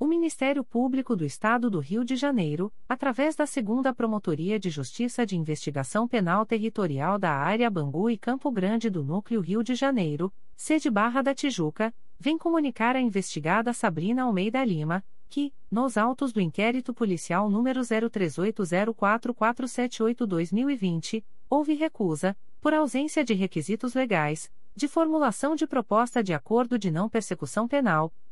O Ministério Público do Estado do Rio de Janeiro, através da Segunda Promotoria de Justiça de Investigação Penal Territorial da Área Bangu e Campo Grande do Núcleo Rio de Janeiro, sede Barra da Tijuca, vem comunicar à investigada Sabrina Almeida Lima, que, nos autos do inquérito policial número 03804478-2020, houve recusa, por ausência de requisitos legais, de formulação de proposta de acordo de não persecução penal,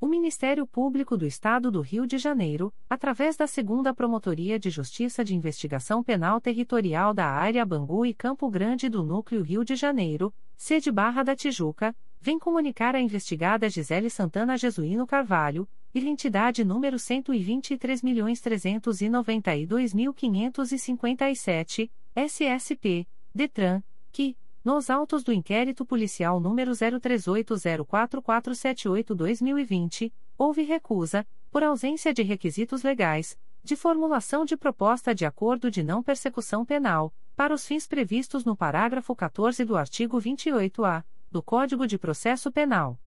O Ministério Público do Estado do Rio de Janeiro, através da Segunda Promotoria de Justiça de Investigação Penal Territorial da Área Bangu e Campo Grande do Núcleo Rio de Janeiro, sede Barra da Tijuca, vem comunicar à investigada Gisele Santana Jesuíno Carvalho, identidade número 123.392.557, SSP, DETRAN, que, nos autos do inquérito policial número 03804478-2020, houve recusa, por ausência de requisitos legais, de formulação de proposta de acordo de não persecução penal, para os fins previstos no parágrafo 14 do artigo 28-A do Código de Processo Penal.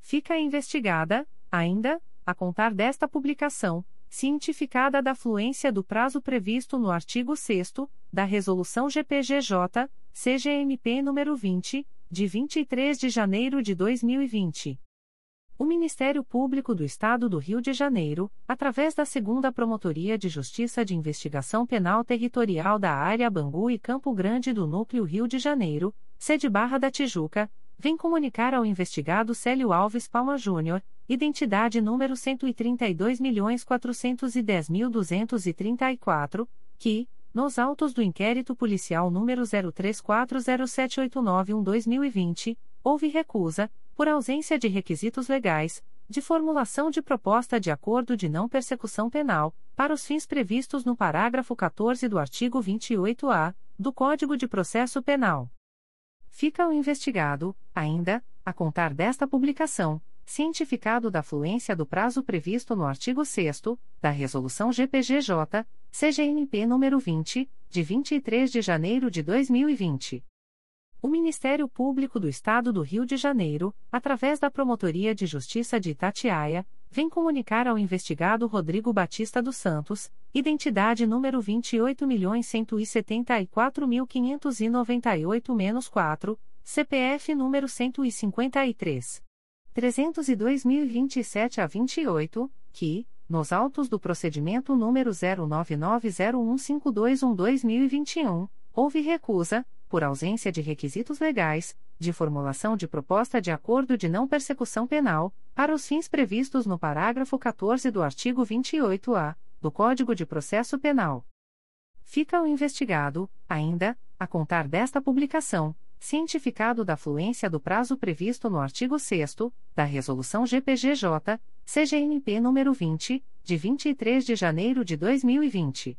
Fica investigada, ainda, a contar desta publicação, cientificada da fluência do prazo previsto no artigo 6 da Resolução GPGJ, CGMP nº 20, de 23 de janeiro de 2020. O Ministério Público do Estado do Rio de Janeiro, através da Segunda Promotoria de Justiça de Investigação Penal Territorial da Área Bangu e Campo Grande do Núcleo Rio de Janeiro, sede Barra da Tijuca, vem comunicar ao investigado Célio Alves Palma Júnior, identidade número 132.410.234, que, nos autos do inquérito policial número 03407891-2020, houve recusa, por ausência de requisitos legais, de formulação de proposta de acordo de não persecução penal, para os fins previstos no parágrafo 14 do artigo 28-A do Código de Processo Penal. Fica o investigado, ainda, a contar desta publicação cientificado da fluência do prazo previsto no artigo 6 da Resolução GPGJ, CGNP nº 20, de 23 de janeiro de 2020. O Ministério Público do Estado do Rio de Janeiro, através da Promotoria de Justiça de Itatiaia, vem comunicar ao investigado Rodrigo Batista dos Santos, identidade número 28.174.598-4, CPF número 153. 302.027 a 28, que, nos autos do procedimento número 09901521-2021, houve recusa, por ausência de requisitos legais, de formulação de proposta de acordo de não persecução penal, para os fins previstos no parágrafo 14 do artigo 28-A do Código de Processo Penal. Fica o investigado, ainda, a contar desta publicação cientificado da fluência do prazo previsto no artigo 6 da Resolução GPGJ, CGNP nº 20, de 23 de janeiro de 2020.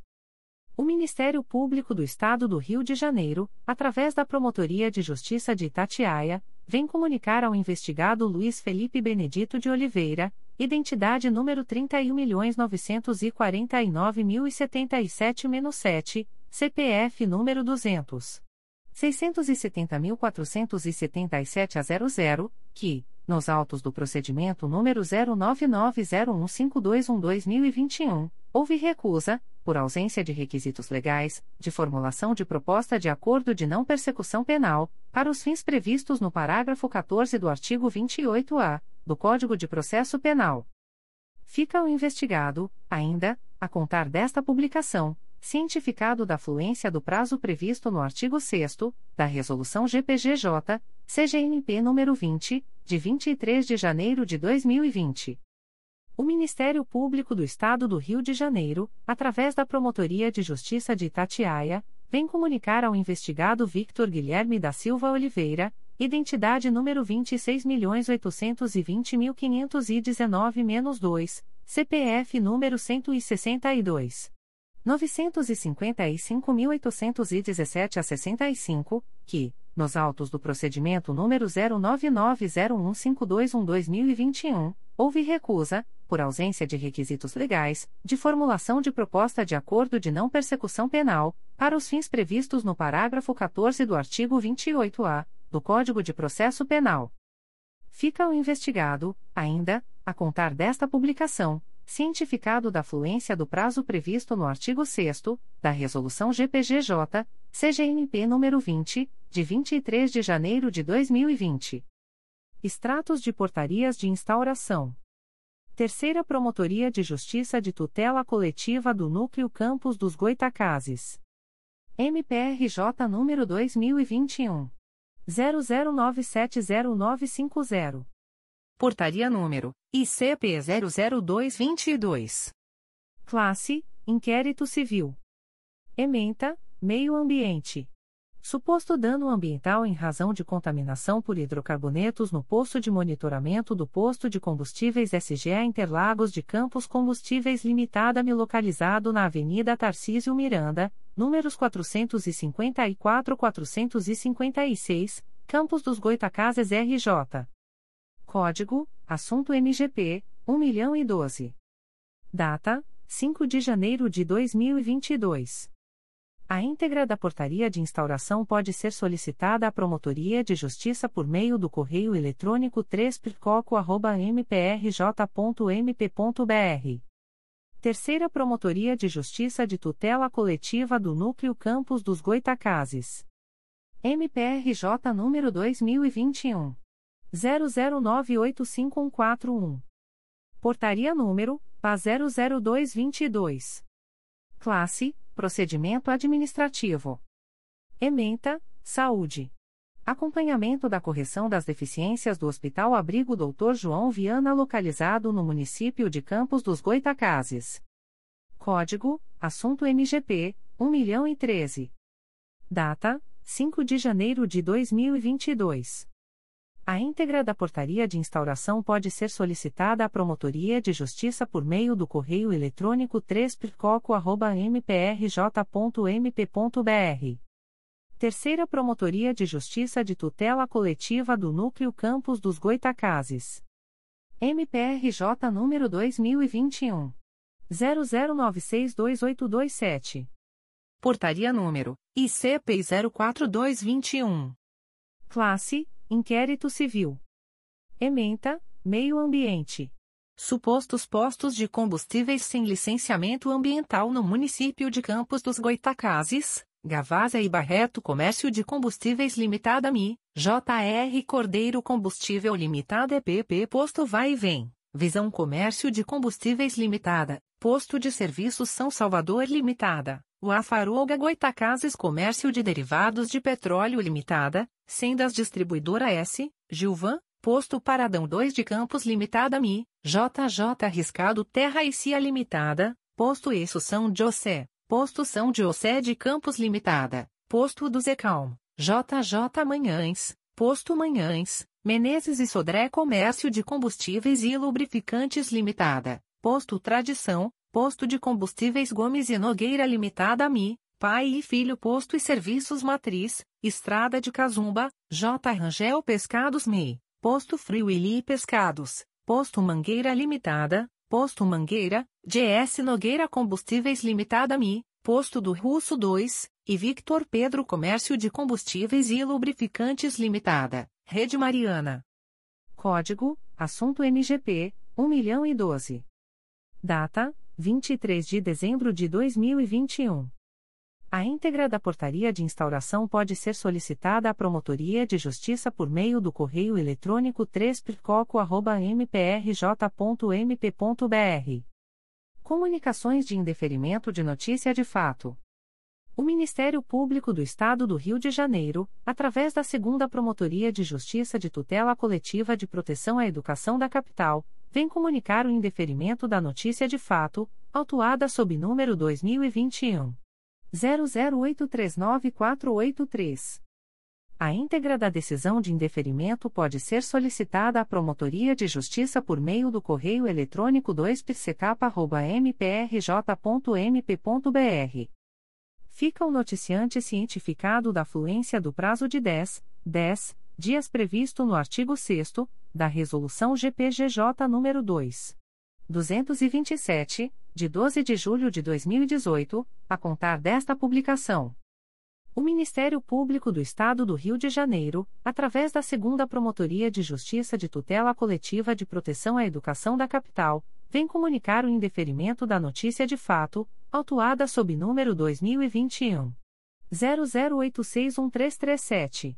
O Ministério Público do Estado do Rio de Janeiro, através da Promotoria de Justiça de Itatiaia, vem comunicar ao investigado Luiz Felipe Benedito de Oliveira, identidade número 31.949.077-7, CPF número 200. 670.477 a 00, que, nos autos do procedimento número 09901521-2021, houve recusa, por ausência de requisitos legais, de formulação de proposta de acordo de não persecução penal, para os fins previstos no parágrafo 14 do artigo 28-A do Código de Processo Penal. Fica o investigado, ainda, a contar desta publicação cientificado da fluência do prazo previsto no artigo 6 da Resolução GPGJ, CGNP nº 20, de 23 de janeiro de 2020. O Ministério Público do Estado do Rio de Janeiro, através da Promotoria de Justiça de Itatiaia, vem comunicar ao investigado Victor Guilherme da Silva Oliveira, identidade número 26.820.519-2, CPF número 162. 955.817 a 65, que, nos autos do procedimento número 09901521-2021, houve recusa, por ausência de requisitos legais, de formulação de proposta de acordo de não persecução penal, para os fins previstos no parágrafo 14 do artigo 28-A do Código de Processo Penal. Fica o investigado, ainda, a contar desta publicação cientificado da fluência do prazo previsto no artigo 6 da Resolução GPGJ, CGNP nº 20, de 23 de janeiro de 2020. Extratos de portarias de instauração. Terceira Promotoria de Justiça de Tutela Coletiva do Núcleo Campos dos Goitacazes. MPRJ número 2021 00970950. Portaria número ICP 00222. Classe: Inquérito Civil. Ementa: Meio Ambiente. Suposto dano ambiental em razão de contaminação por hidrocarbonetos no posto de monitoramento do posto de combustíveis SGA Interlagos de Campos Combustíveis Limitada, me localizado na Avenida Tarcísio Miranda, números 454-456, Campos dos Goitacazes RJ. Código: Assunto MGP 1.012. Data: 5 de janeiro de 2022. A íntegra da portaria de instauração pode ser solicitada à Promotoria de Justiça por meio do correio eletrônico 3picoco.mprj.mp.br. Terceira Promotoria de Justiça de Tutela Coletiva do Núcleo Campos dos Goitacazes. MPRJ número 2021 00985141. Portaria número PA 00222. Classe: Procedimento administrativo. Ementa: Saúde. Acompanhamento da correção das deficiências do Hospital Abrigo Dr. João Viana localizado no município de Campos dos Goitacazes. Código: Assunto MGP 1.013. Data: 5 de janeiro de 2022. A íntegra da portaria de instauração pode ser solicitada à Promotoria de Justiça por meio do correio eletrônico 3picoco.mprj.mp.br. Terceira Promotoria de Justiça de Tutela Coletiva do Núcleo Campos dos Goitacazes. MPRJ número 2021. 00962827. Portaria número ICP 04221. Classe Inquérito Civil. Ementa, Meio Ambiente. Supostos postos de combustíveis sem licenciamento ambiental no município de Campos dos Goitacazes, Gavasa e Barreto Comércio de Combustíveis Limitada MI, JR Cordeiro Combustível Limitada EPP Posto Vai e Vem, Visão Comércio de Combustíveis Limitada, Posto de Serviços São Salvador Limitada, Uafaruga Goitacazes Comércio de Derivados de Petróleo Limitada, Sendas Distribuidora S, Gilvan, Posto Paradão 2 de Campos Limitada Mi, JJ Arriscado Terra e Cia Limitada, Posto Isso São José, Posto São José de Campos Limitada, Posto do Zecalm, JJ Manhães, Posto Manhães, Menezes e Sodré Comércio de Combustíveis e Lubrificantes Limitada, Posto Tradição, Posto de Combustíveis Gomes e Nogueira Limitada Mi, Pai e Filho Posto e Serviços Matriz, Estrada de Cazumba, J. Rangel Pescados MEI, Posto Frio Ili Pescados, Posto Mangueira Limitada, Posto Mangueira, GS Nogueira Combustíveis Limitada Mi, Posto do Russo 2, e Victor Pedro Comércio de Combustíveis e Lubrificantes Limitada, Rede Mariana. Código, Assunto MGP, 1.012. Data, 23 de dezembro de 2021. A íntegra da portaria de instauração pode ser solicitada à Promotoria de Justiça por meio do correio eletrônico 3picoco.mprj.mp.br. Comunicações de indeferimento de notícia de fato. O Ministério Público do Estado do Rio de Janeiro, através da Segunda Promotoria de Justiça de Tutela Coletiva de Proteção à Educação da Capital, vem comunicar o indeferimento da notícia de fato, autuada sob número 2021 00839483. A íntegra da decisão de indeferimento pode ser solicitada à Promotoria de Justiça por meio do correio eletrônico 2pscap.mprj.mp.br fica o noticiante cientificado da fluência do prazo de 10, 10 dias previsto no artigo 6 da Resolução GPGJ nº 2. 227, de 12 de julho de 2018, a contar desta publicação. O Ministério Público do Estado do Rio de Janeiro, através da Segunda Promotoria de Justiça de Tutela Coletiva de Proteção à Educação da Capital, vem comunicar o indeferimento da notícia de fato, autuada sob número 2021 00861337.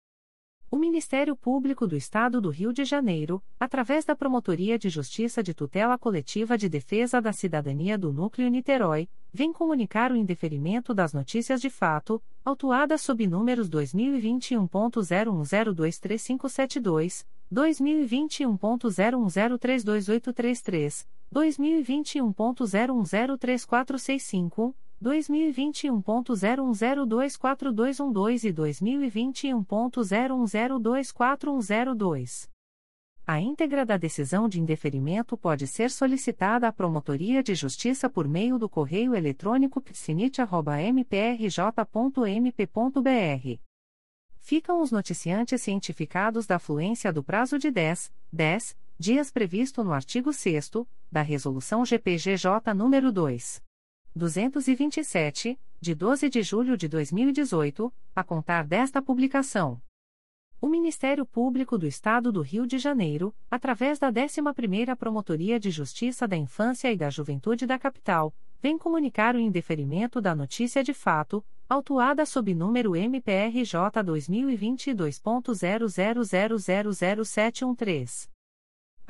O Ministério Público do Estado do Rio de Janeiro, através da Promotoria de Justiça de Tutela Coletiva de Defesa da Cidadania do Núcleo Niterói, vem comunicar o indeferimento das notícias de fato, autuadas sob números 2021.01023572, 2021.01032833, 2021.01034465, 2021.01024212 e 2021.01024102. A íntegra da decisão de indeferimento pode ser solicitada à Promotoria de Justiça por meio do correio eletrônico psinit.mprj.mp.br. Ficam os noticiantes cientificados da fluência do prazo de 10, 10 dias previsto no artigo 6 da Resolução GPGJ nº 2. 227, de 12 de julho de 2018, a contar desta publicação. O Ministério Público do Estado do Rio de Janeiro, através da 11ª Promotoria de Justiça da Infância e da Juventude da Capital, vem comunicar o indeferimento da notícia de fato, autuada sob número MPRJ 2022.00000713.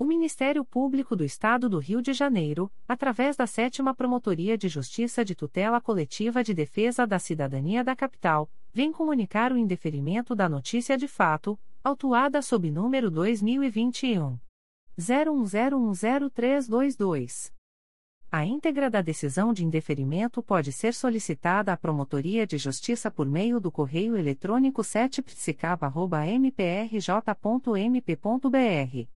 O Ministério Público do Estado do Rio de Janeiro, através da Sétima Promotoria de Justiça de Tutela Coletiva de Defesa da Cidadania da Capital, vem comunicar o indeferimento da notícia de fato, autuada sob número 2021 01010322. A íntegra da decisão de indeferimento pode ser solicitada à Promotoria de Justiça por meio do correio eletrônico 7psicava.mprj.mp.br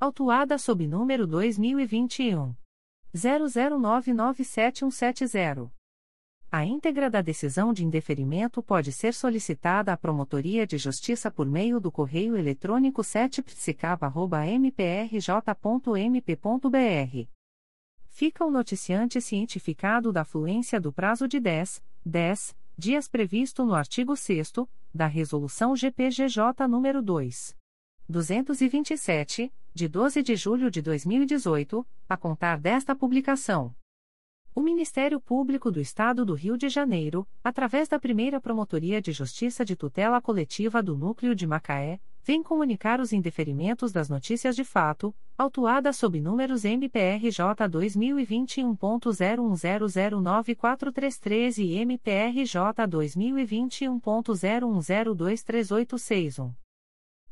autuada sob número 2021 00997170. A íntegra da decisão de indeferimento pode ser solicitada à Promotoria de Justiça por meio do correio eletrônico 7psicava.mprj.mp.br. Fica o noticiante cientificado da fluência do prazo de 10, 10 dias previsto no artigo 6 da Resolução GPGJ nº 2. 227, de 12 de julho de 2018, a contar desta publicação. O Ministério Público do Estado do Rio de Janeiro, através da primeira Promotoria de Justiça de Tutela Coletiva do Núcleo de Macaé, vem comunicar os indeferimentos das notícias de fato, autuadas sob números MPRJ 2021.01009433 e MPRJ 2021.01023861.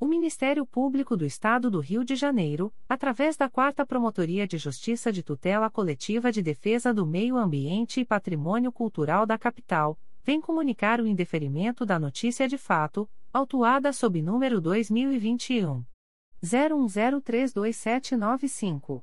O Ministério Público do Estado do Rio de Janeiro, através da 4 Promotoria de Justiça de Tutela Coletiva de Defesa do Meio Ambiente e Patrimônio Cultural da Capital, vem comunicar o indeferimento da notícia de fato, autuada sob número 2021 01032795.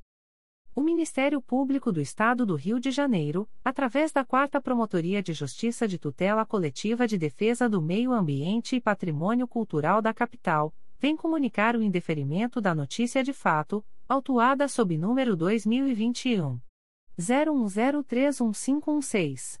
O Ministério Público do Estado do Rio de Janeiro, através da 4 Promotoria de Justiça de Tutela Coletiva de Defesa do Meio Ambiente e Patrimônio Cultural da Capital, vem comunicar o indeferimento da notícia de fato, autuada sob número 2021 01031516.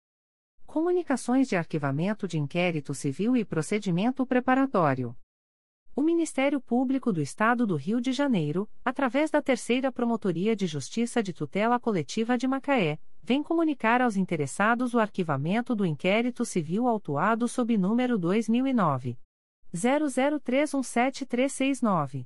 Comunicações de Arquivamento de Inquérito Civil e Procedimento Preparatório. O Ministério Público do Estado do Rio de Janeiro, através da Terceira Promotoria de Justiça de Tutela Coletiva de Macaé, vem comunicar aos interessados o arquivamento do inquérito civil autuado sob número 2009 00317369.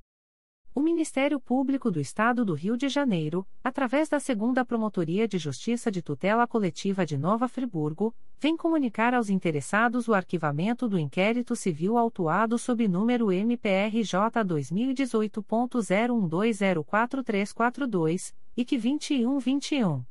O Ministério Público do Estado do Rio de Janeiro, através da Segunda Promotoria de Justiça de Tutela Coletiva de Nova Friburgo, vem comunicar aos interessados o arquivamento do inquérito civil autuado sob número MPRJ 2018.01204342 e que 2121.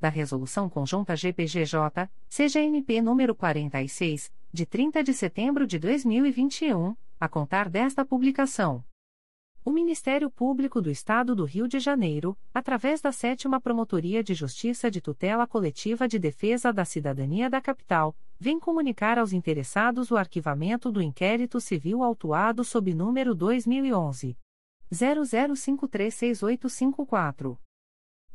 da Resolução Conjunta GPGJ, CGNP número 46, de 30 de setembro de 2021, a contar desta publicação. O Ministério Público do Estado do Rio de Janeiro, através da Sétima Promotoria de Justiça de Tutela Coletiva de Defesa da Cidadania da Capital, vem comunicar aos interessados o arquivamento do inquérito civil autuado sob número 2011 00536854.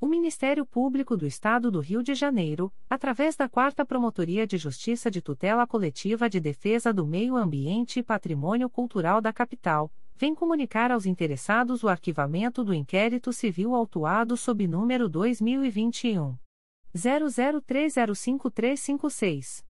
O Ministério Público do Estado do Rio de Janeiro, através da Quarta Promotoria de Justiça de Tutela Coletiva de Defesa do Meio Ambiente e Patrimônio Cultural da Capital, vem comunicar aos interessados o arquivamento do inquérito civil autuado sob número 2021 00305356.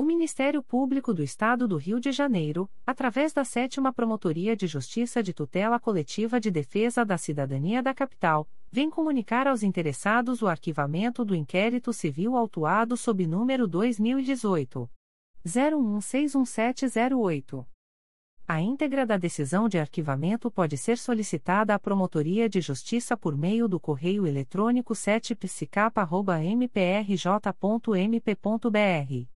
O Ministério Público do Estado do Rio de Janeiro, através da Sétima Promotoria de Justiça de Tutela Coletiva de Defesa da Cidadania da Capital, vem comunicar aos interessados o arquivamento do inquérito civil autuado sob número 2018 01161708. A íntegra da decisão de arquivamento pode ser solicitada à Promotoria de Justiça por meio do correio eletrônico 7psicapa.mprj.mp.br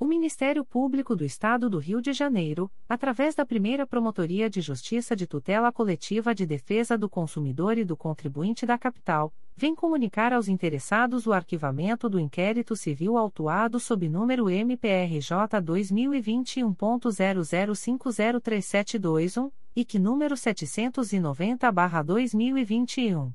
O Ministério Público do Estado do Rio de Janeiro, através da primeira Promotoria de Justiça de Tutela Coletiva de Defesa do Consumidor e do Contribuinte da Capital, vem comunicar aos interessados o arquivamento do inquérito civil autuado sob número MPRJ 2021.00503721 e que número 790-2021.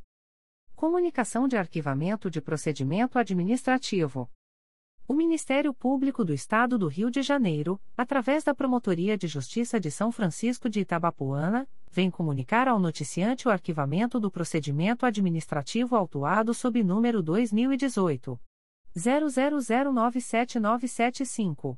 Comunicação de arquivamento de procedimento administrativo. O Ministério Público do Estado do Rio de Janeiro, através da Promotoria de Justiça de São Francisco de Itabapuana, vem comunicar ao noticiante o arquivamento do procedimento administrativo autuado sob número 2018 00097975.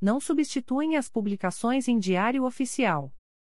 não substituem as publicações em Diário Oficial